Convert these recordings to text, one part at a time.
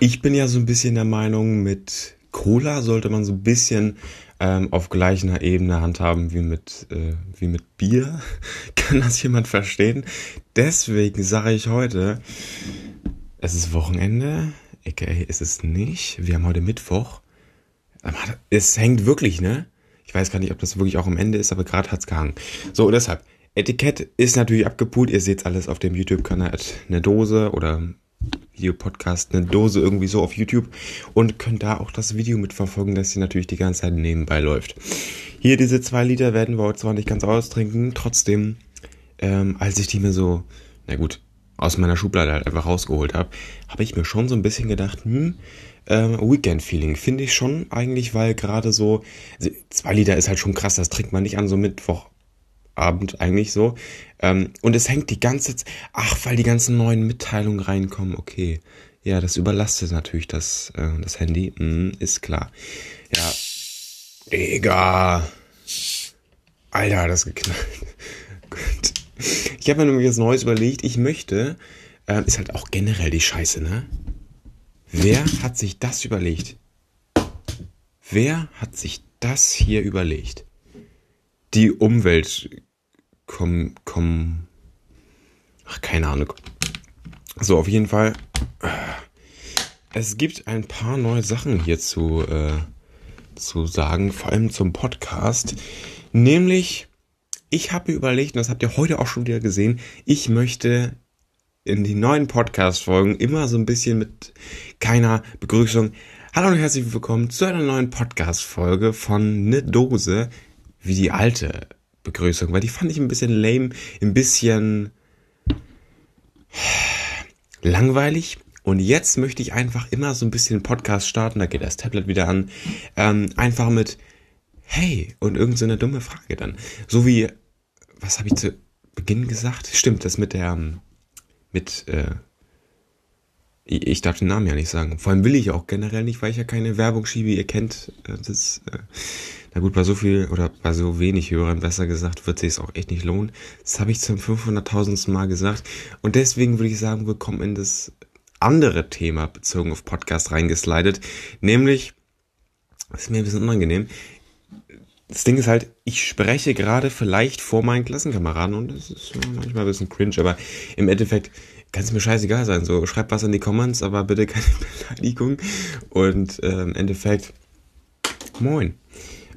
ich bin ja so ein bisschen der Meinung, mit Cola sollte man so ein bisschen ähm, auf gleicher Ebene handhaben wie mit, äh, wie mit Bier. Kann das jemand verstehen? Deswegen sage ich heute, es ist Wochenende, aka ist es nicht. Wir haben heute Mittwoch. Es hängt wirklich, ne? Ich weiß gar nicht, ob das wirklich auch am Ende ist, aber gerade hat's gehangen. So, deshalb. Etikett ist natürlich abgepult. Ihr seht alles auf dem YouTube-Kanal. Eine Dose oder Videopodcast, eine Dose irgendwie so auf YouTube und könnt da auch das Video mitverfolgen, das hier natürlich die ganze Zeit nebenbei läuft. Hier diese zwei Liter werden wir heute zwar nicht ganz austrinken, trotzdem, ähm, als ich die mir so, na gut, aus meiner Schublade halt einfach rausgeholt habe, habe ich mir schon so ein bisschen gedacht, hm, ähm, Weekend-Feeling finde ich schon eigentlich, weil gerade so, also zwei Liter ist halt schon krass, das trinkt man nicht an so Mittwoch Abend eigentlich so. Ähm, und es hängt die ganze Zeit, ach, weil die ganzen neuen Mitteilungen reinkommen, okay. Ja, das überlastet natürlich das, äh, das Handy, mm, ist klar. Ja, Digga. Alter, das geknallt. Gut. Ich habe mir nämlich was Neues überlegt. Ich möchte, äh, ist halt auch generell die Scheiße, ne? Wer hat sich das überlegt? Wer hat sich das hier überlegt? Die Umwelt komm, komm, ach, keine Ahnung. So, auf jeden Fall. Es gibt ein paar neue Sachen hier zu, äh, zu sagen, vor allem zum Podcast. Nämlich, ich habe mir überlegt, und das habt ihr heute auch schon wieder gesehen, ich möchte in die neuen Podcast-Folgen immer so ein bisschen mit keiner Begrüßung. Hallo und herzlich willkommen zu einer neuen Podcast-Folge von Ne Dose, wie die alte Begrüßung, weil die fand ich ein bisschen lame, ein bisschen langweilig. Und jetzt möchte ich einfach immer so ein bisschen Podcast starten, da geht das Tablet wieder an, ähm, einfach mit Hey und irgendeine so dumme Frage dann. So wie, was habe ich zu Beginn gesagt? Stimmt, das mit der, mit, äh, ich darf den Namen ja nicht sagen. Vor allem will ich auch generell nicht, weil ich ja keine Werbung schiebe. Ihr kennt äh, das, äh, na gut, bei so viel oder bei so wenig Hörern, besser gesagt, wird sich auch echt nicht lohnen. Das habe ich zum 500.000. Mal gesagt. Und deswegen würde ich sagen, willkommen in das andere Thema bezogen auf Podcast reingeslidet. Nämlich, das ist mir ein bisschen unangenehm. Das Ding ist halt, ich spreche gerade vielleicht vor meinen Klassenkameraden und das ist manchmal ein bisschen cringe, aber im Endeffekt kann es mir scheißegal sein. So, schreibt was in die Comments, aber bitte keine Beleidigung. Und äh, im Endeffekt, moin.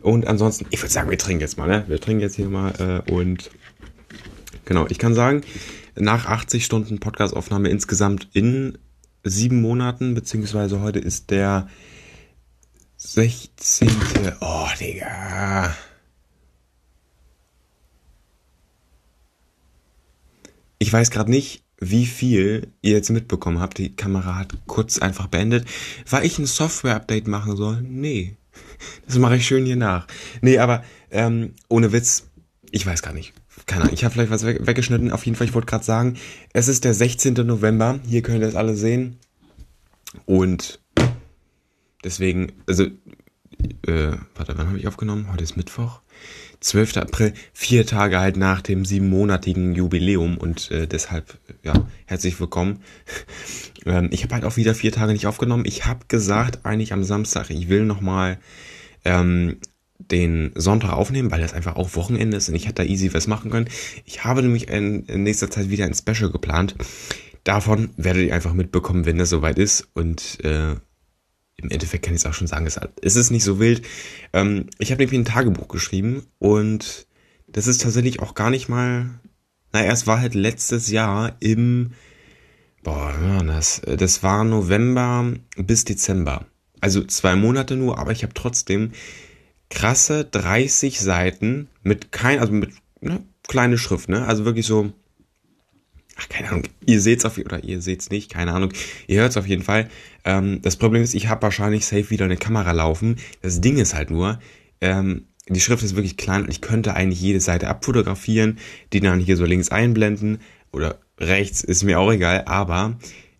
Und ansonsten, ich würde sagen, wir trinken jetzt mal, ne? Wir trinken jetzt hier mal äh, und genau, ich kann sagen, nach 80 Stunden Podcastaufnahme insgesamt in sieben Monaten, beziehungsweise heute ist der 16. Oh, Digga. Ich weiß gerade nicht, wie viel ihr jetzt mitbekommen habt. Die Kamera hat kurz einfach beendet. Weil ich ein Software-Update machen soll? Nee. Das mache ich schön hier nach. Nee, aber ähm, ohne Witz, ich weiß gar nicht. Keine Ahnung, ich habe vielleicht was weg, weggeschnitten. Auf jeden Fall, ich wollte gerade sagen, es ist der 16. November. Hier könnt ihr es alle sehen. Und deswegen, also, äh, warte, wann habe ich aufgenommen? Heute ist Mittwoch. 12. April, vier Tage halt nach dem siebenmonatigen Jubiläum und äh, deshalb, ja, herzlich willkommen. ähm, ich habe halt auch wieder vier Tage nicht aufgenommen. Ich habe gesagt, eigentlich am Samstag, ich will nochmal ähm, den Sonntag aufnehmen, weil das einfach auch Wochenende ist und ich hätte da easy was machen können. Ich habe nämlich in, in nächster Zeit wieder ein Special geplant. Davon werdet ihr einfach mitbekommen, wenn das soweit ist und äh, im Endeffekt kann ich es auch schon sagen, es ist nicht so wild. Ähm, ich habe nämlich ein Tagebuch geschrieben und das ist tatsächlich auch gar nicht mal, naja, es war halt letztes Jahr im, boah, das, das war November bis Dezember. Also zwei Monate nur, aber ich habe trotzdem krasse 30 Seiten mit kein, also mit ne, kleine Schrift, ne? Also wirklich so ach, keine Ahnung, ihr seht's auf oder ihr seht's nicht, keine Ahnung, ihr hört's auf jeden Fall. Ähm, das Problem ist, ich habe wahrscheinlich safe wieder eine Kamera laufen. Das Ding ist halt nur, ähm, die Schrift ist wirklich klein und ich könnte eigentlich jede Seite abfotografieren, die dann hier so links einblenden oder rechts, ist mir auch egal, aber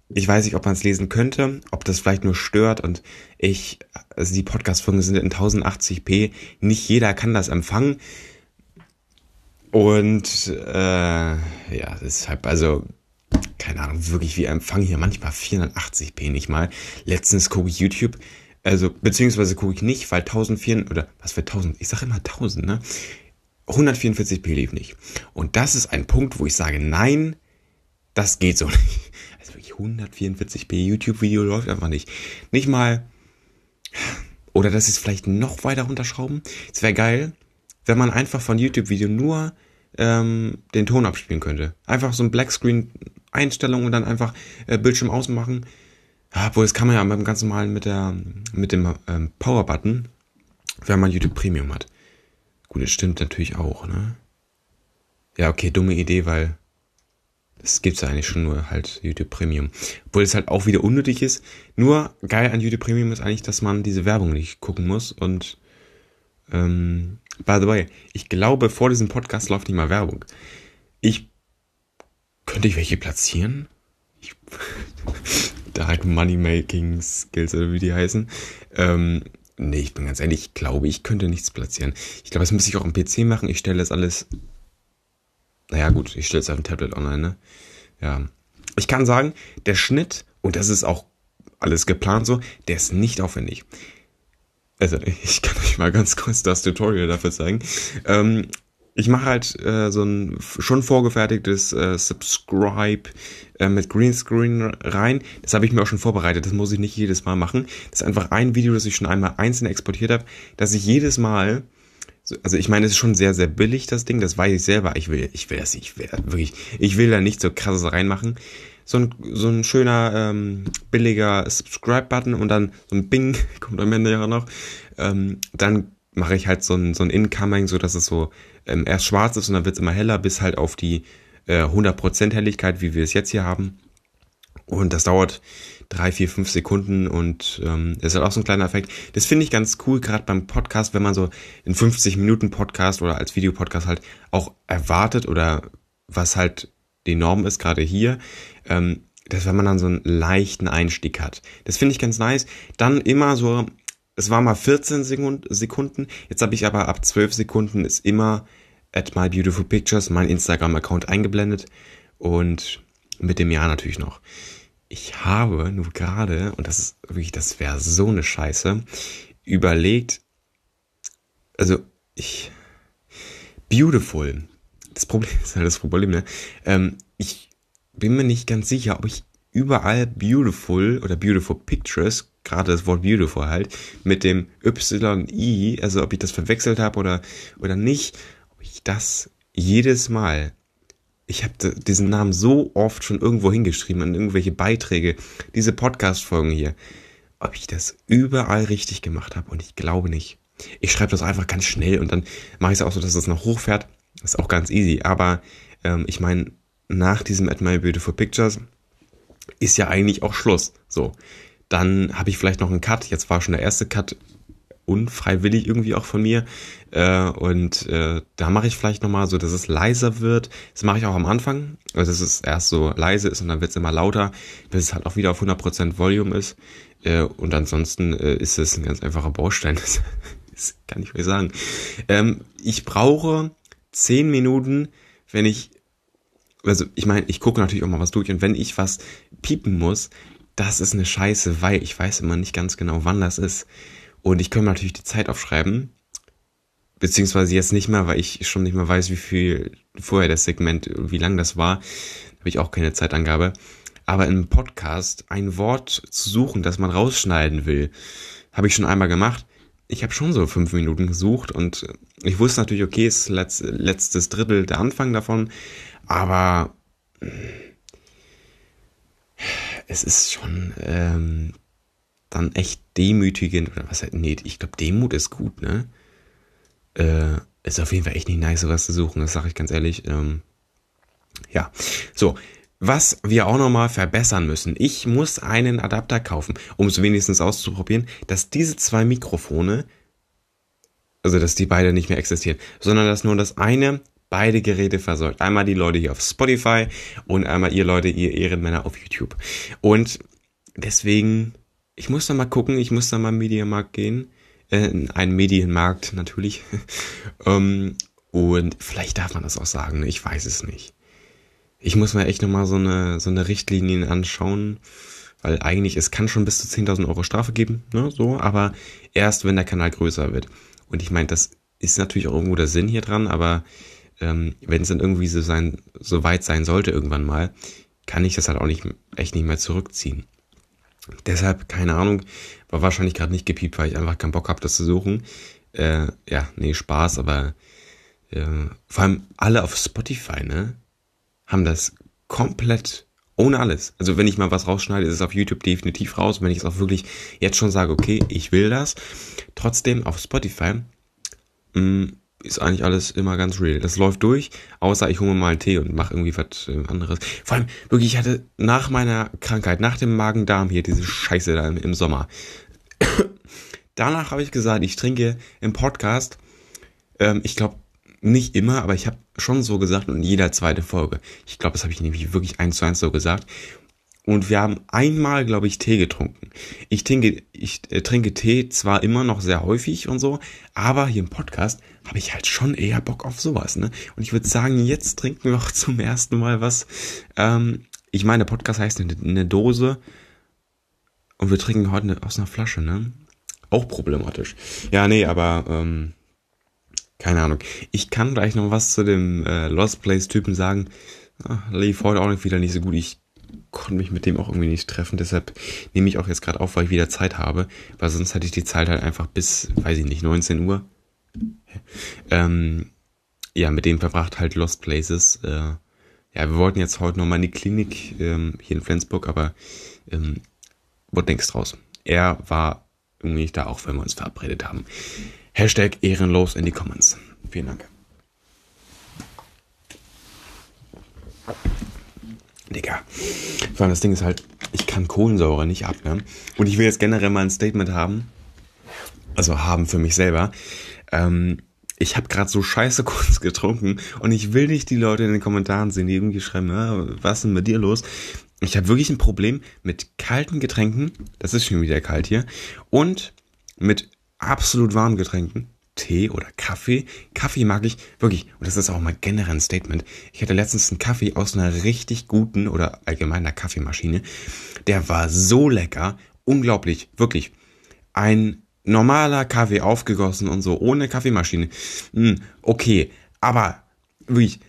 ich weiß nicht, ob man es lesen könnte, ob das vielleicht nur stört und ich, also die Podcast-Folgen sind in 1080p, nicht jeder kann das empfangen. Und äh, ja, deshalb, also keine Ahnung, wirklich, wir empfangen hier manchmal 480p nicht mal. Letztens gucke ich YouTube, also, beziehungsweise gucke ich nicht, weil 1400, oder was für 1000, ich sage immer 1000, ne? 144p lief nicht. Und das ist ein Punkt, wo ich sage, nein, das geht so nicht. Also wirklich 144p YouTube-Video läuft einfach nicht. Nicht mal, oder das ist vielleicht noch weiter runterschrauben. Es wäre geil, wenn man einfach von YouTube-Video nur ähm, den Ton abspielen könnte. Einfach so ein Blackscreen-Einstellung und dann einfach äh, Bildschirm ausmachen. Ja, obwohl, das kann man ja beim ganz normalen mit, der, mit dem ähm, Power-Button, wenn man YouTube Premium hat. Gut, das stimmt natürlich auch, ne? Ja, okay, dumme Idee, weil das gibt's ja eigentlich schon nur halt YouTube Premium. Obwohl es halt auch wieder unnötig ist. Nur geil an YouTube Premium ist eigentlich, dass man diese Werbung nicht gucken muss und ähm, by the way, ich glaube, vor diesem Podcast läuft nicht mal Werbung. Ich könnte ich welche platzieren? Ich, Direct Money Making Skills oder wie die heißen. Ähm, nee, ich bin ganz ehrlich, ich glaube, ich könnte nichts platzieren. Ich glaube, das müsste ich auch am PC machen. Ich stelle das alles. Naja, gut, ich stelle es auf dem Tablet online, ne? Ja. Ich kann sagen, der Schnitt, und das ist auch alles geplant so, der ist nicht aufwendig also ich kann euch mal ganz kurz das Tutorial dafür zeigen. Ähm, ich mache halt äh, so ein schon vorgefertigtes äh, Subscribe äh, mit Greenscreen rein. Das habe ich mir auch schon vorbereitet. Das muss ich nicht jedes Mal machen. Das ist einfach ein Video, das ich schon einmal einzeln exportiert habe, dass ich jedes Mal also ich meine, es ist schon sehr, sehr billig, das Ding, das weiß ich selber. Ich will, ich will das ich will wirklich, ich will da nicht so krasses reinmachen so ein, so ein schöner, ähm, billiger Subscribe-Button und dann so ein Bing, kommt am Ende ja noch. Ähm, dann mache ich halt so ein, so ein Incoming, so dass es so ähm, erst schwarz ist und dann wird es immer heller, bis halt auf die äh, 100% Helligkeit, wie wir es jetzt hier haben. Und das dauert drei, vier, fünf Sekunden und ähm, ist halt auch so ein kleiner Effekt. Das finde ich ganz cool, gerade beim Podcast, wenn man so in 50 Minuten Podcast oder als Videopodcast halt auch erwartet oder was halt die Norm ist, gerade hier, ähm, dass wenn man dann so einen leichten Einstieg hat. Das finde ich ganz nice. Dann immer so, es war mal 14 Sekunden, jetzt habe ich aber ab 12 Sekunden ist immer at my beautiful pictures mein Instagram-Account eingeblendet und mit dem Jahr natürlich noch. Ich habe nur gerade, und das ist wirklich, das wäre so eine Scheiße, überlegt, also ich, beautiful, das Problem ist halt das Problem, ne? Ähm, ich bin mir nicht ganz sicher, ob ich überall beautiful oder beautiful pictures, gerade das Wort beautiful halt, mit dem YI, also ob ich das verwechselt habe oder, oder nicht, ob ich das jedes Mal, ich habe diesen Namen so oft schon irgendwo hingeschrieben an irgendwelche Beiträge, diese Podcast-Folgen hier, ob ich das überall richtig gemacht habe und ich glaube nicht. Ich schreibe das einfach ganz schnell und dann mache ich es auch so, dass es noch hochfährt. Ist auch ganz easy. Aber ähm, ich meine, nach diesem At My Beautiful Pictures ist ja eigentlich auch Schluss. So, dann habe ich vielleicht noch einen Cut. Jetzt war schon der erste Cut unfreiwillig irgendwie auch von mir. Äh, und äh, da mache ich vielleicht nochmal so, dass es leiser wird. Das mache ich auch am Anfang. Also dass es erst so leise ist und dann wird es immer lauter, bis es halt auch wieder auf 100% Volume ist. Äh, und ansonsten äh, ist es ein ganz einfacher Baustein. Das, das kann ich euch sagen. Ähm, ich brauche 10 Minuten, wenn ich also ich meine, ich gucke natürlich auch mal was durch und wenn ich was piepen muss, das ist eine Scheiße, weil ich weiß immer nicht ganz genau, wann das ist. Und ich kann mir natürlich die Zeit aufschreiben, beziehungsweise jetzt nicht mehr, weil ich schon nicht mehr weiß, wie viel vorher das Segment, wie lang das war, habe ich auch keine Zeitangabe. Aber im Podcast ein Wort zu suchen, das man rausschneiden will, habe ich schon einmal gemacht. Ich habe schon so fünf Minuten gesucht und ich wusste natürlich, okay, ist letztes Drittel der Anfang davon, aber es ist schon ähm, dann echt demütigend. Oder was nee, ich glaube, Demut ist gut, ne? Äh, ist auf jeden Fall echt nicht nice, sowas zu suchen, das sage ich ganz ehrlich. Ähm, ja, so. Was wir auch nochmal verbessern müssen. Ich muss einen Adapter kaufen, um es wenigstens auszuprobieren, dass diese zwei Mikrofone, also dass die beide nicht mehr existieren, sondern dass nur das eine beide Geräte versorgt. Einmal die Leute hier auf Spotify und einmal ihr Leute, ihr Ehrenmänner auf YouTube. Und deswegen, ich muss da mal gucken, ich muss da mal im Medienmarkt gehen. Äh, in einen Medienmarkt natürlich. um, ähm, und vielleicht darf man das auch sagen, ich weiß es nicht. Ich muss mir echt nochmal so eine, so eine Richtlinien anschauen, weil eigentlich, es kann schon bis zu 10.000 Euro Strafe geben, ne, so, aber erst, wenn der Kanal größer wird. Und ich meine, das ist natürlich auch irgendwo der Sinn hier dran, aber ähm, wenn es dann irgendwie so sein, so weit sein sollte irgendwann mal, kann ich das halt auch nicht, echt nicht mehr zurückziehen. Deshalb, keine Ahnung, war wahrscheinlich gerade nicht gepiept, weil ich einfach keinen Bock habe, das zu suchen. Äh, ja, nee, Spaß, aber äh, vor allem alle auf Spotify, ne, haben das komplett ohne alles. Also wenn ich mal was rausschneide, ist es auf YouTube definitiv raus. Wenn ich es auch wirklich jetzt schon sage, okay, ich will das. Trotzdem auf Spotify mh, mm, ist eigentlich alles immer ganz real. Das läuft durch, außer ich hole mir mal einen Tee und mache irgendwie was äh, anderes. Vor allem, wirklich, ich hatte nach meiner Krankheit, nach dem Magen-Darm hier, diese Scheiße da im, im Sommer. Danach habe ich gesagt, ich trinke im Podcast, ähm, ich glaube, nicht immer, aber ich habe schon so gesagt und in jeder zweite Folge. Ich glaube, das habe ich nämlich wirklich eins zu eins so gesagt. Und wir haben einmal, glaube ich, Tee getrunken. Ich trinke, ich äh, trinke Tee zwar immer noch sehr häufig und so, aber hier im Podcast habe ich halt schon eher Bock auf sowas. Ne? Und ich würde sagen, jetzt trinken wir auch zum ersten Mal was. Ähm, ich meine, der Podcast heißt eine, eine Dose und wir trinken heute aus einer Flasche. Ne? Auch problematisch. Ja, nee, aber ähm, keine Ahnung. Ich kann gleich noch was zu dem äh, Lost Place-Typen sagen. Ah, lief heute auch wieder nicht so gut. Ich konnte mich mit dem auch irgendwie nicht treffen. Deshalb nehme ich auch jetzt gerade auf, weil ich wieder Zeit habe. Weil sonst hätte ich die Zeit halt einfach bis, weiß ich nicht, 19 Uhr. Ähm, ja, mit dem verbracht halt Lost Places. Äh, ja, wir wollten jetzt heute nochmal in die Klinik ähm, hier in Flensburg, aber ähm, wurde nichts draus. Er war irgendwie nicht da, auch wenn wir uns verabredet haben. Hashtag ehrenlos in die Comments. Vielen Dank. Digga. Vor allem das Ding ist halt, ich kann Kohlensäure nicht ab, ne? Und ich will jetzt generell mal ein Statement haben. Also haben für mich selber. Ähm, ich habe gerade so scheiße kurz getrunken und ich will nicht die Leute in den Kommentaren sehen, die irgendwie schreiben, ah, was ist denn mit dir los? Ich habe wirklich ein Problem mit kalten Getränken, das ist schon wieder kalt hier, und mit absolut warmen Getränken, Tee oder Kaffee. Kaffee mag ich wirklich, und das ist auch mal generell ein Statement. Ich hatte letztens einen Kaffee aus einer richtig guten oder allgemeiner Kaffeemaschine. Der war so lecker, unglaublich, wirklich. Ein normaler Kaffee aufgegossen und so, ohne Kaffeemaschine. Hm, okay, aber wirklich,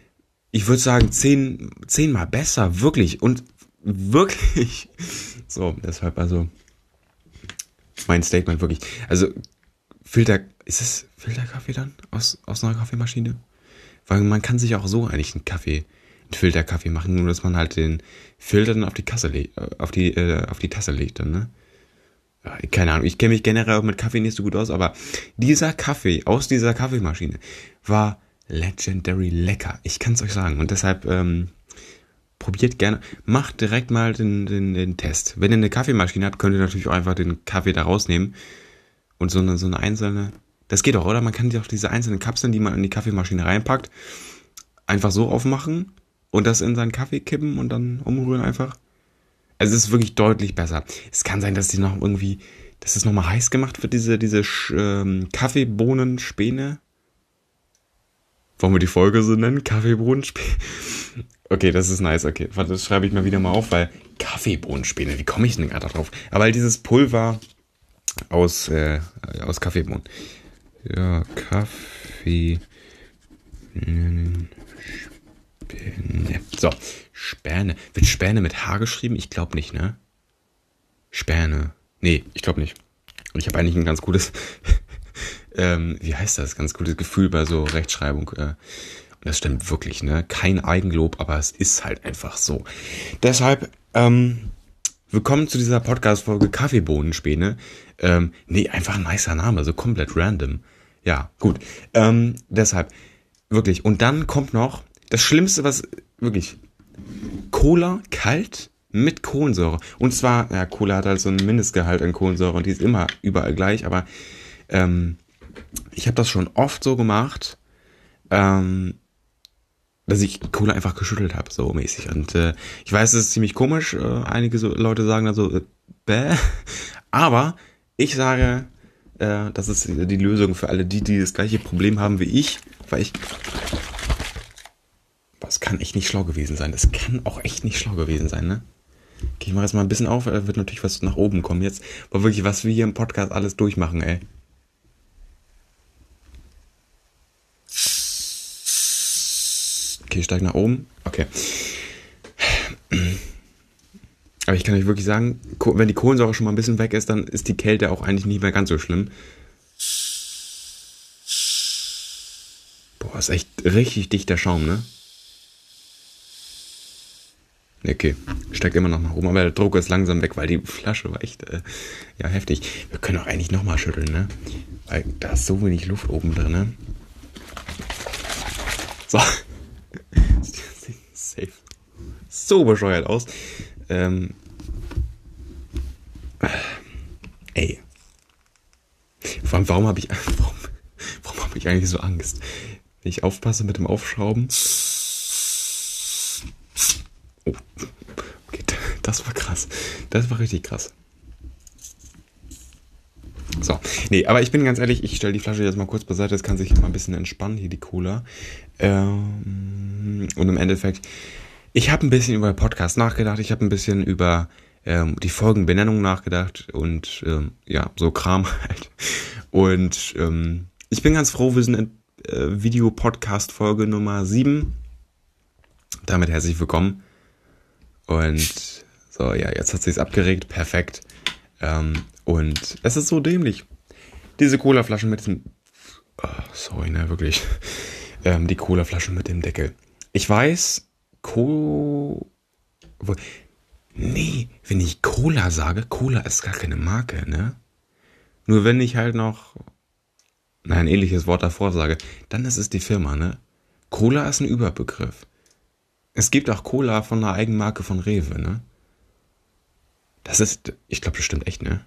ich würde sagen, zehn, zehnmal besser, wirklich. Und wirklich. So, deshalb also mein Statement wirklich. Also Filter, ist es Filterkaffee dann aus, aus einer Kaffeemaschine? Weil man kann sich auch so eigentlich einen Kaffee, einen Filterkaffee machen, nur dass man halt den Filter dann auf die Kasse legt, äh, auf die, äh, auf die Tasse legt dann, ne? Keine Ahnung, ich kenne mich generell auch mit Kaffee nicht so gut aus, aber dieser Kaffee aus dieser Kaffeemaschine war legendary lecker. Ich kann es euch sagen. Und deshalb, ähm, probiert gerne, macht direkt mal den, den, den Test. Wenn ihr eine Kaffeemaschine habt, könnt ihr natürlich auch einfach den Kaffee da rausnehmen und so eine, so eine einzelne, das geht auch, oder? Man kann sich auch diese einzelnen Kapseln, die man in die Kaffeemaschine reinpackt, einfach so aufmachen und das in seinen Kaffee kippen und dann umrühren einfach. Also es ist wirklich deutlich besser. Es kann sein, dass die noch irgendwie, dass es nochmal heiß gemacht wird, diese, diese ähm, Kaffeebohnenspäne. Wollen wir die Folge so nennen? Kaffeebohnenspäne? Okay, das ist nice. Okay, das schreibe ich mal wieder mal auf, weil Kaffeebohnenspäne, wie komme ich denn gerade drauf? Aber halt dieses Pulver aus, äh, aus Kaffeebohnen. Ja, Kaffee. So, Späne. Wird Späne mit H geschrieben? Ich glaube nicht, ne? Späne. Nee, ich glaube nicht. Und ich habe eigentlich ein ganz gutes, ähm, wie heißt das? Ganz gutes Gefühl bei so Rechtschreibung. Äh, und das stimmt wirklich, ne? Kein Eigenlob, aber es ist halt einfach so. Deshalb, ähm, Willkommen zu dieser Podcast-Folge Kaffeebohnenspäne. Ähm, nee, einfach ein nicer Name, so komplett random. Ja, gut. Ähm, deshalb, wirklich. Und dann kommt noch das Schlimmste, was, wirklich, Cola kalt mit Kohlensäure. Und zwar, ja, Cola hat halt so ein Mindestgehalt an Kohlensäure und die ist immer überall gleich, aber ähm, ich habe das schon oft so gemacht, ähm, dass ich Cola einfach geschüttelt habe, so mäßig. Und äh, ich weiß, es ist ziemlich komisch. Äh, einige so, Leute sagen dann so, äh, bäh. Aber ich sage, äh, das ist die Lösung für alle die, die das gleiche Problem haben wie ich, weil ich Das kann echt nicht schlau gewesen sein. Das kann auch echt nicht schlau gewesen sein, ne? Okay, ich mache jetzt mal ein bisschen auf, da wird natürlich was nach oben kommen jetzt. Aber wirklich, was wir hier im Podcast alles durchmachen, ey. Okay, ich steige nach oben. Okay. Aber ich kann euch wirklich sagen, wenn die Kohlensäure schon mal ein bisschen weg ist, dann ist die Kälte auch eigentlich nicht mehr ganz so schlimm. Boah, ist echt richtig dichter Schaum, ne? Okay, steigt immer noch nach oben, aber der Druck ist langsam weg, weil die Flasche war echt, äh, ja, heftig. Wir können auch eigentlich nochmal schütteln, ne? Weil da ist so wenig Luft oben drin, ne? So. Safe. So bescheuert aus. Ähm. Ey. Vor allem, warum habe ich, warum, warum habe ich eigentlich so Angst? Wenn ich aufpasse mit dem Aufschrauben. Oh, okay, das war krass. Das war richtig krass. So, nee, aber ich bin ganz ehrlich, ich stelle die Flasche jetzt mal kurz beiseite, das kann sich mal ein bisschen entspannen, hier die Cola. Ähm, und im Endeffekt, ich habe ein bisschen über Podcast nachgedacht, ich habe ein bisschen über ähm, die Folgenbenennung nachgedacht und ähm, ja, so Kram halt. Und ähm, ich bin ganz froh, wir sind in äh, Video-Podcast-Folge Nummer 7. Damit herzlich willkommen. Und so, ja, jetzt hat sich's abgeregt. Perfekt. Ähm, und es ist so dämlich. Diese Cola-Flaschen mit diesem. Oh, sorry, ne, wirklich. Ähm, die Cola-Flasche mit dem Deckel. Ich weiß, Co. Nee, wenn ich Cola sage, Cola ist gar keine Marke, ne? Nur wenn ich halt noch ein ähnliches Wort davor sage, dann ist es die Firma, ne? Cola ist ein Überbegriff. Es gibt auch Cola von einer Eigenmarke von Rewe, ne? Das ist, ich glaube, das stimmt echt, ne?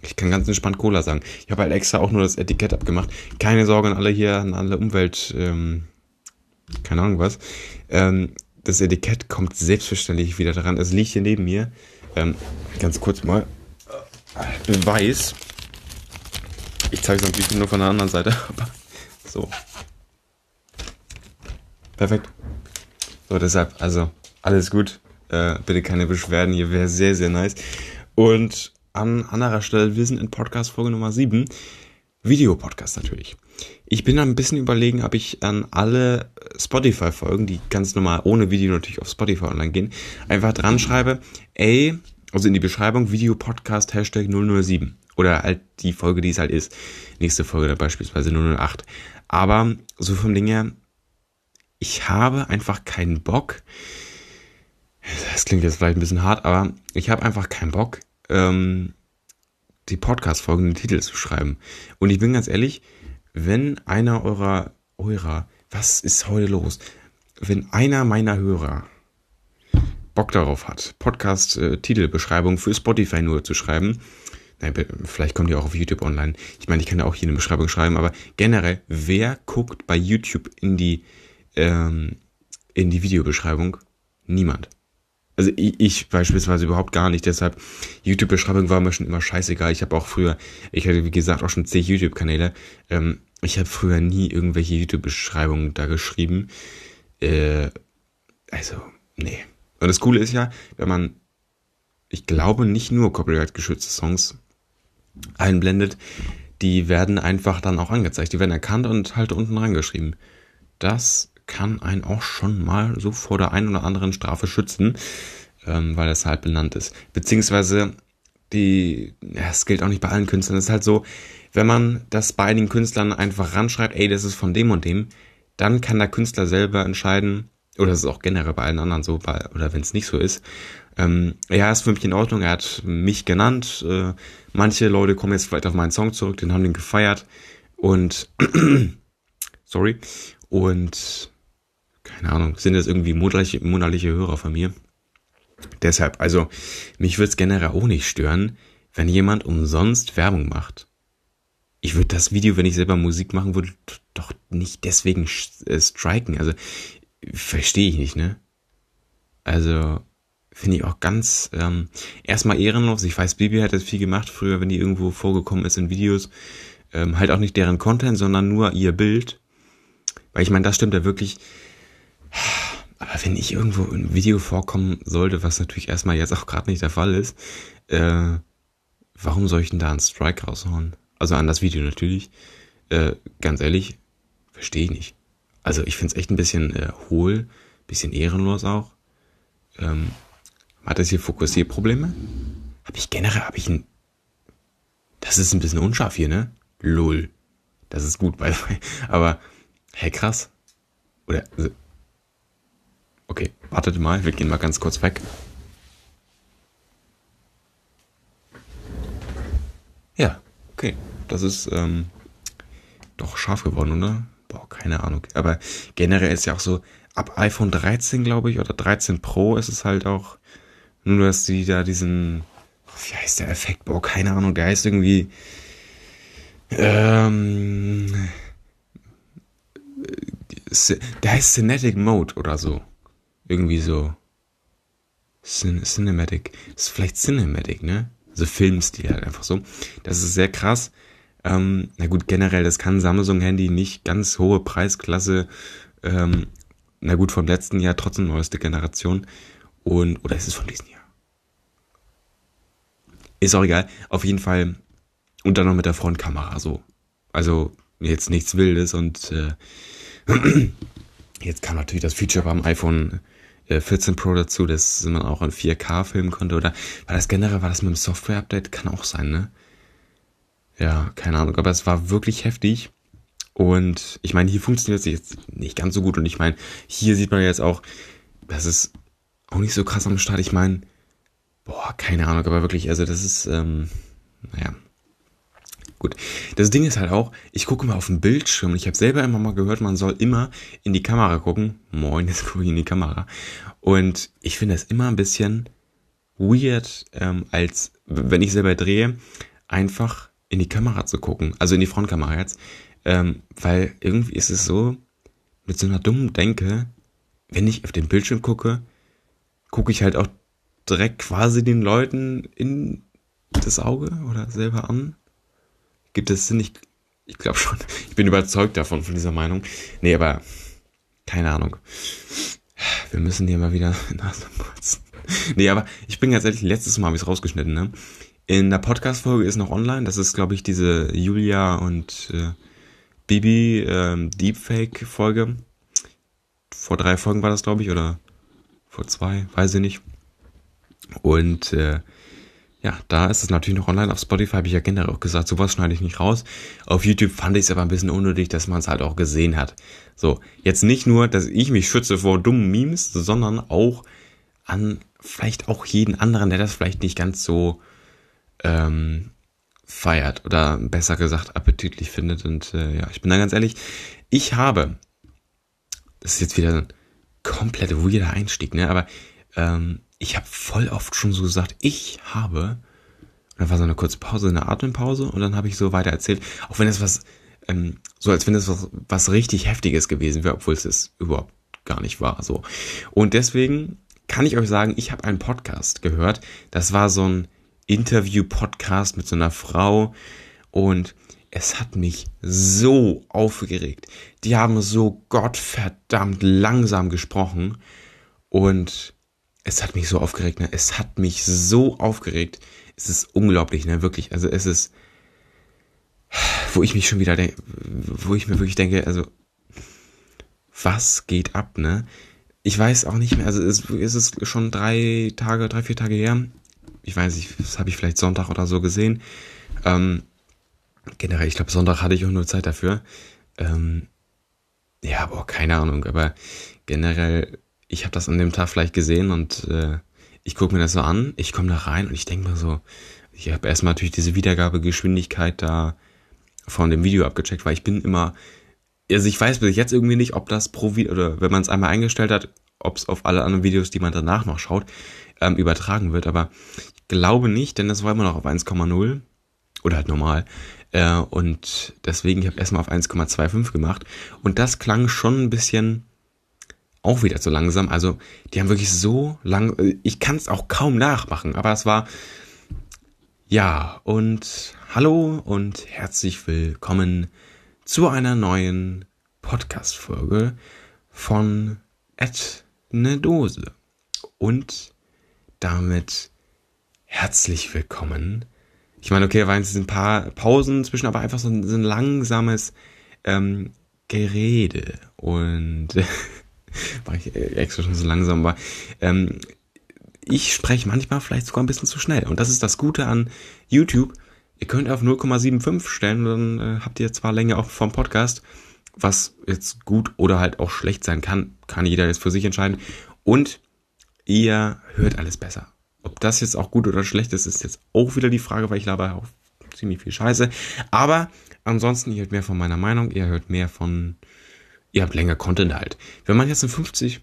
Ich kann ganz entspannt Cola sagen. Ich habe halt extra auch nur das Etikett abgemacht. Keine Sorge an alle hier, an alle Umwelt, ähm, keine Ahnung was. Ähm, das Etikett kommt selbstverständlich wieder dran. Es liegt hier neben mir. Ähm, ganz kurz mal. Beweis. Ich zeige es natürlich nur von der anderen Seite. so. Perfekt. So, deshalb, also, alles gut. Äh, bitte keine Beschwerden, hier wäre sehr, sehr nice. Und an anderer Stelle, wir sind in Podcast-Folge Nummer 7. Videopodcast natürlich. Ich bin ein bisschen überlegen, ob ich an alle Spotify-Folgen, die ganz normal ohne Video natürlich auf Spotify online gehen, einfach dran schreibe, ey, also in die Beschreibung, Videopodcast Hashtag 007. Oder halt die Folge, die es halt ist. Nächste Folge da beispielsweise 008. Aber so vom Ding her, ich habe einfach keinen Bock. Das klingt jetzt vielleicht ein bisschen hart, aber ich habe einfach keinen Bock, ähm, die Podcast-Folgen den Titel zu schreiben. Und ich bin ganz ehrlich, wenn einer eurer, eurer, was ist heute los? Wenn einer meiner Hörer Bock darauf hat, Podcast-Titelbeschreibung äh, für Spotify nur zu schreiben, nein, vielleicht kommt ihr auch auf YouTube online. Ich meine, ich kann ja auch hier eine Beschreibung schreiben, aber generell, wer guckt bei YouTube in die, ähm, in die Videobeschreibung? Niemand. Also ich, ich beispielsweise überhaupt gar nicht. Deshalb, YouTube-Beschreibung war mir schon immer scheißegal. Ich habe auch früher, ich hatte wie gesagt auch schon zig YouTube-Kanäle. Ähm, ich habe früher nie irgendwelche YouTube-Beschreibungen da geschrieben. Äh, also, nee. Und das Coole ist ja, wenn man, ich glaube, nicht nur copyright-geschützte Songs einblendet, die werden einfach dann auch angezeigt. Die werden erkannt und halt unten reingeschrieben. Das kann einen auch schon mal so vor der einen oder anderen Strafe schützen, ähm, weil es halt benannt ist. Beziehungsweise die, ja, es gilt auch nicht bei allen Künstlern. Es ist halt so, wenn man das bei einigen Künstlern einfach ranschreibt, ey, das ist von dem und dem, dann kann der Künstler selber entscheiden, oder das ist auch generell bei allen anderen so, bei, oder wenn es nicht so ist, ähm, ja, ist für mich in Ordnung, er hat mich genannt, äh, manche Leute kommen jetzt vielleicht auf meinen Song zurück, den haben den gefeiert und sorry, und keine Ahnung, sind das irgendwie monatliche, monatliche Hörer von mir. Deshalb, also, mich würde es generell auch nicht stören, wenn jemand umsonst Werbung macht. Ich würde das Video, wenn ich selber Musik machen würde, doch nicht deswegen äh, striken. Also, verstehe ich nicht, ne? Also, finde ich auch ganz, ähm, erstmal ehrenlos. Ich weiß, Bibi hat das viel gemacht früher, wenn die irgendwo vorgekommen ist in Videos. Ähm, halt auch nicht deren Content, sondern nur ihr Bild. Weil ich meine, das stimmt ja wirklich aber wenn ich irgendwo im Video vorkommen sollte, was natürlich erstmal jetzt auch gerade nicht der Fall ist, äh, warum soll ich denn da einen Strike raushauen? Also an das Video natürlich. Äh, ganz ehrlich, verstehe ich nicht. Also ich finde es echt ein bisschen äh, hohl, bisschen ehrenlos auch. Ähm, hat das hier Fokussierprobleme? Habe ich generell, habe ich ein... Das ist ein bisschen unscharf hier, ne? Lull. Das ist gut, by the way. Aber, hey, krass. Oder, also, okay, wartet mal, wir gehen mal ganz kurz weg. Ja, okay. Das ist ähm, doch scharf geworden, oder? Boah, keine Ahnung. Aber generell ist ja auch so, ab iPhone 13, glaube ich, oder 13 Pro ist es halt auch, nur dass die da diesen, wie heißt der Effekt? Boah, keine Ahnung, der heißt irgendwie, ähm, der heißt Cinetic Mode oder so. Irgendwie so. Cin Cinematic. Ist vielleicht Cinematic, ne? Also Filmstil halt einfach so. Das ist sehr krass. Ähm, na gut, generell, das kann Samsung-Handy nicht ganz hohe Preisklasse. Ähm, na gut, vom letzten Jahr trotzdem neueste Generation. Und, oder ist es von diesem Jahr? Ist auch egal. Auf jeden Fall. Und dann noch mit der Frontkamera so. Also jetzt nichts Wildes und äh, jetzt kam natürlich das Feature beim iPhone 14 äh, Pro dazu, dass man auch in 4K filmen konnte. Oder war das generell, war das mit dem Software-Update? Kann auch sein, ne? Ja, keine Ahnung. Aber es war wirklich heftig. Und ich meine, hier funktioniert es jetzt nicht ganz so gut. Und ich meine, hier sieht man jetzt auch, das ist auch nicht so krass am Start. Ich meine, boah, keine Ahnung, aber wirklich, also das ist, ähm, naja, Gut. Das Ding ist halt auch, ich gucke mal auf den Bildschirm. Ich habe selber immer mal gehört, man soll immer in die Kamera gucken. Moin, jetzt gucke ich in die Kamera. Und ich finde es immer ein bisschen weird, ähm, als wenn ich selber drehe, einfach in die Kamera zu gucken. Also in die Frontkamera jetzt. Ähm, weil irgendwie ist es so, mit so einer dummen Denke, wenn ich auf den Bildschirm gucke, gucke ich halt auch direkt quasi den Leuten in das Auge oder selber an. Gibt es? Ich, ich glaube schon. Ich bin überzeugt davon, von dieser Meinung. Nee, aber keine Ahnung. Wir müssen hier mal wieder Nase putzen. Nee, aber ich bin ganz ehrlich, letztes Mal habe ich es rausgeschnitten, ne? In der Podcast-Folge ist noch online. Das ist, glaube ich, diese Julia und äh, Bibi ähm, Deepfake-Folge. Vor drei Folgen war das, glaube ich, oder vor zwei, weiß ich nicht. Und äh, ja, da ist es natürlich noch online. Auf Spotify habe ich ja generell auch gesagt, sowas schneide ich nicht raus. Auf YouTube fand ich es aber ein bisschen unnötig, dass man es halt auch gesehen hat. So, jetzt nicht nur, dass ich mich schütze vor dummen Memes, sondern auch an vielleicht auch jeden anderen, der das vielleicht nicht ganz so ähm, feiert oder besser gesagt appetitlich findet. Und äh, ja, ich bin da ganz ehrlich, ich habe, das ist jetzt wieder ein komplett weirder Einstieg, ne? Aber ähm, ich habe voll oft schon so gesagt, ich habe, und dann war so eine kurze Pause, eine Atempause, und dann habe ich so weiter erzählt, auch wenn es was, ähm, so als wenn es was, was richtig Heftiges gewesen wäre, obwohl es es überhaupt gar nicht war. So. Und deswegen kann ich euch sagen, ich habe einen Podcast gehört. Das war so ein Interview-Podcast mit so einer Frau und es hat mich so aufgeregt. Die haben so gottverdammt langsam gesprochen und es hat mich so aufgeregt, ne? Es hat mich so aufgeregt. Es ist unglaublich, ne? Wirklich. Also es ist, wo ich mich schon wieder denke, wo ich mir wirklich denke, also, was geht ab, ne? Ich weiß auch nicht mehr, also es, es ist schon drei Tage, drei, vier Tage her. Ich weiß nicht, das habe ich vielleicht Sonntag oder so gesehen. Ähm, generell, ich glaube, Sonntag hatte ich auch nur Zeit dafür. Ähm, ja, boah, keine Ahnung, aber generell ich habe das an dem Tag vielleicht gesehen und äh, ich gucke mir das so an, ich komme da rein und ich denke mir so, ich habe erstmal natürlich diese Wiedergabegeschwindigkeit da von dem Video abgecheckt, weil ich bin immer, also ich weiß bis jetzt irgendwie nicht, ob das pro Video, oder wenn man es einmal eingestellt hat, ob es auf alle anderen Videos, die man danach noch schaut, ähm, übertragen wird, aber ich glaube nicht, denn das war immer noch auf 1,0 oder halt normal. Äh, und deswegen, ich habe erstmal auf 1,25 gemacht und das klang schon ein bisschen auch wieder zu langsam. Also die haben wirklich so lang, ich kann es auch kaum nachmachen, aber es war ja und hallo und herzlich willkommen zu einer neuen Podcast-Folge von Ed eine Dose. Und damit herzlich willkommen. Ich meine, okay, da waren jetzt ein paar Pausen zwischen, aber einfach so ein, so ein langsames ähm, Gerede. Und war ich extra schon so langsam war. Ähm, ich spreche manchmal vielleicht sogar ein bisschen zu schnell. Und das ist das Gute an YouTube. Ihr könnt auf 0,75 stellen, dann äh, habt ihr zwar länger auch vom Podcast, was jetzt gut oder halt auch schlecht sein kann, kann jeder jetzt für sich entscheiden. Und ihr hört alles besser. Ob das jetzt auch gut oder schlecht ist, ist jetzt auch wieder die Frage, weil ich laber auch ziemlich viel Scheiße. Aber ansonsten, ihr hört mehr von meiner Meinung, ihr hört mehr von, ihr habt länger Content halt. Wenn man jetzt in 50,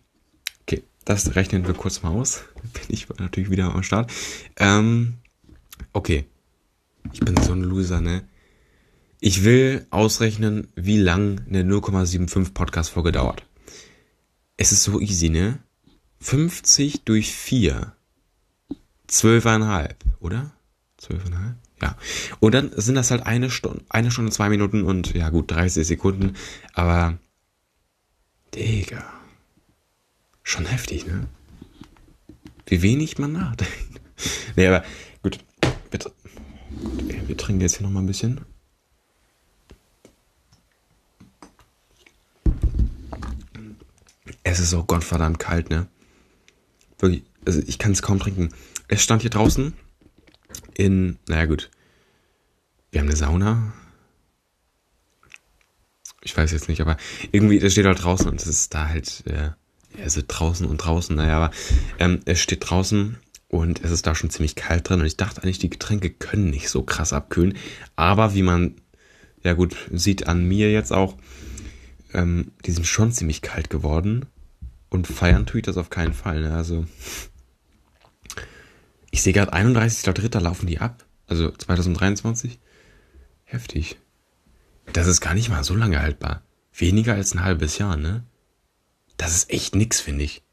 okay, das rechnen wir kurz mal aus. Bin ich natürlich wieder am Start. Ähm, okay. Ich bin so ein Loser, ne? Ich will ausrechnen, wie lang eine 0,75 Podcast-Folge dauert. Es ist so easy, ne? 50 durch 4. 12,5, oder? 12,5? Ja. Und dann sind das halt eine Stunde, eine Stunde, zwei Minuten und ja gut, 30 Sekunden. Aber, Digga. Schon heftig, ne? Wie wenig man nachdenkt. nee, aber gut. Bitte. Gut, wir trinken jetzt hier nochmal ein bisschen. Es ist auch gottverdammt kalt, ne? Wirklich, also ich kann es kaum trinken. Es stand hier draußen in, naja gut, wir haben eine Sauna. Ich weiß jetzt nicht, aber irgendwie, das steht halt draußen und es ist da halt, äh, also draußen und draußen, naja, aber ähm, es steht draußen und es ist da schon ziemlich kalt drin und ich dachte eigentlich, die Getränke können nicht so krass abkühlen, aber wie man, ja gut, sieht an mir jetzt auch, ähm, die sind schon ziemlich kalt geworden und feiern tue ich das auf keinen Fall, ne? also ich sehe gerade 31.3. laufen die ab, also 2023. Heftig. Das ist gar nicht mal so lange haltbar. Weniger als ein halbes Jahr, ne? Das ist echt nix, finde ich.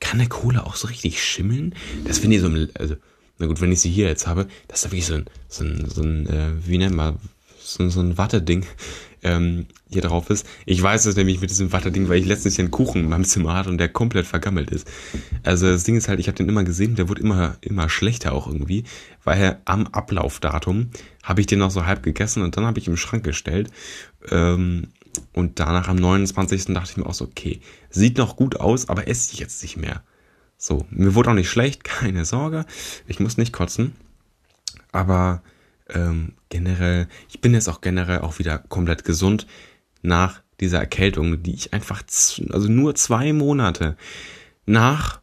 Kann eine Cola auch so richtig schimmeln? Das finde ich so, also, na gut, wenn ich sie hier jetzt habe, das ist wirklich so ein, so ein, so ein äh, wie nennt man, so, so ein Watteding ähm, hier drauf ist. Ich weiß es nämlich mit diesem Watterding, weil ich letztens hier einen Kuchen in meinem Zimmer hatte und der komplett vergammelt ist. Also das Ding ist halt, ich habe den immer gesehen, der wurde immer, immer schlechter auch irgendwie, weil am Ablaufdatum habe ich den noch so halb gegessen und dann habe ich im Schrank gestellt. Ähm, und danach am 29. dachte ich mir auch so, okay, sieht noch gut aus, aber esse ich jetzt nicht mehr. So, mir wurde auch nicht schlecht, keine Sorge. Ich muss nicht kotzen. Aber ähm, generell, ich bin jetzt auch generell auch wieder komplett gesund nach dieser Erkältung, die ich einfach, also nur zwei Monate nach,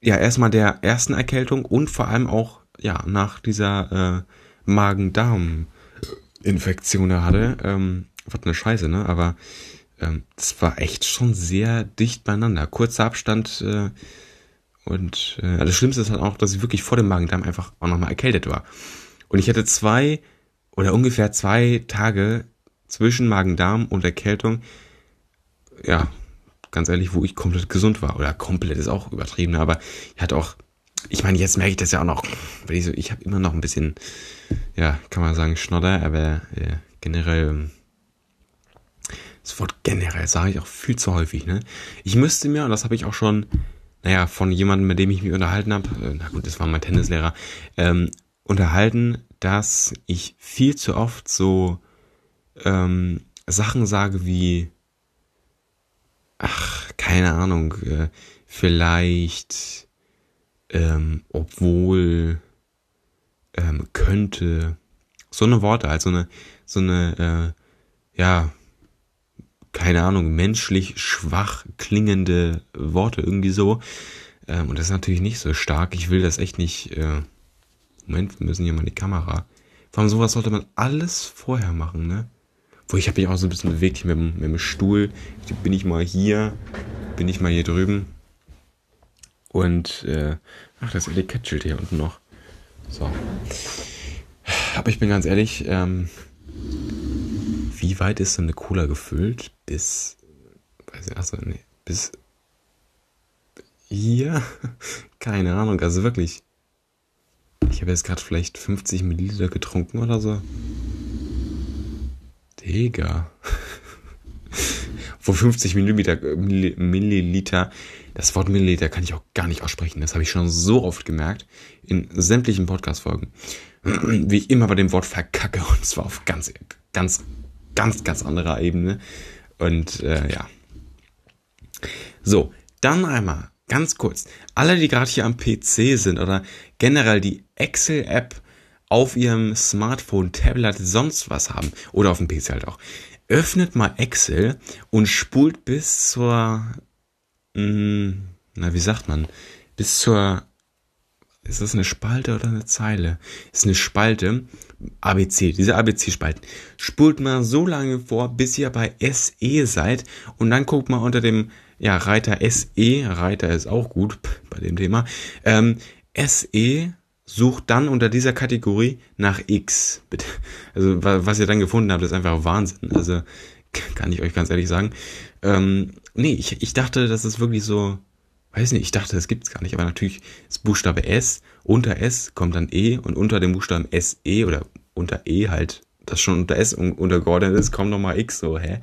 ja, erstmal der ersten Erkältung und vor allem auch, ja, nach dieser äh, Magen-Darm-Infektion hatte. Ähm, was eine Scheiße, ne? Aber ähm, das war echt schon sehr dicht beieinander. Kurzer Abstand äh, und äh, das Schlimmste ist halt auch, dass ich wirklich vor dem Magen-Darm einfach auch nochmal erkältet war. Und ich hatte zwei oder ungefähr zwei Tage zwischen Magen-Darm und Erkältung, ja, ganz ehrlich, wo ich komplett gesund war. Oder komplett ist auch übertrieben, aber ich hatte auch, ich meine, jetzt merke ich das ja auch noch, weil ich so, ich habe immer noch ein bisschen, ja, kann man sagen, Schnodder, aber äh, generell, das Wort generell sage ich auch viel zu häufig, ne? Ich müsste mir, und das habe ich auch schon, naja, von jemandem, mit dem ich mich unterhalten habe, äh, na gut, das war mein Tennislehrer, ähm, unterhalten, dass ich viel zu oft so ähm, Sachen sage wie, ach, keine Ahnung, äh, vielleicht, ähm, obwohl, ähm, könnte, so eine Worte, halt so eine, so eine, äh, ja, keine Ahnung, menschlich schwach klingende Worte, irgendwie so. Ähm, und das ist natürlich nicht so stark. Ich will das echt nicht, äh, Moment, wir müssen hier mal die Kamera. Vor allem sowas sollte man alles vorher machen, ne? Wo ich habe mich auch so ein bisschen bewegt hier mit, dem, mit dem Stuhl. Bin ich mal hier, bin ich mal hier drüben. Und, äh, ach, das Etikettsschild hier unten noch. So. Aber ich bin ganz ehrlich, ähm, wie weit ist so eine Cola gefüllt? Bis, weiß ich, achso, nee, bis hier? Keine Ahnung, also wirklich. Ich habe jetzt gerade vielleicht 50 Milliliter getrunken oder so. Digga. von 50 Milliliter, Milliliter. Das Wort Milliliter kann ich auch gar nicht aussprechen. Das habe ich schon so oft gemerkt in sämtlichen Podcast-Folgen. Wie ich immer bei dem Wort verkacke und zwar auf ganz, ganz, ganz, ganz anderer Ebene. Und äh, ja. So, dann einmal ganz kurz. Alle, die gerade hier am PC sind oder generell die Excel-App auf ihrem Smartphone, Tablet, sonst was haben oder auf dem PC halt auch, öffnet mal Excel und spult bis zur, mh, mm, na wie sagt man, bis zur, ist das eine Spalte oder eine Zeile? Ist eine Spalte, ABC, diese ABC-Spalten. Spult mal so lange vor, bis ihr bei SE seid und dann guckt mal unter dem ja, Reiter SE, Reiter ist auch gut bei dem Thema, ähm, SE sucht dann unter dieser Kategorie nach X. Bitte. Also was ihr dann gefunden habt, ist einfach Wahnsinn. Also kann ich euch ganz ehrlich sagen. Ähm, nee, ich, ich dachte, das ist wirklich so, weiß nicht, ich dachte, das gibt's gar nicht, aber natürlich ist Buchstabe S, unter S kommt dann E und unter dem Buchstaben SE oder unter E halt, das schon unter S untergeordnet ist, kommt nochmal X, so, hä?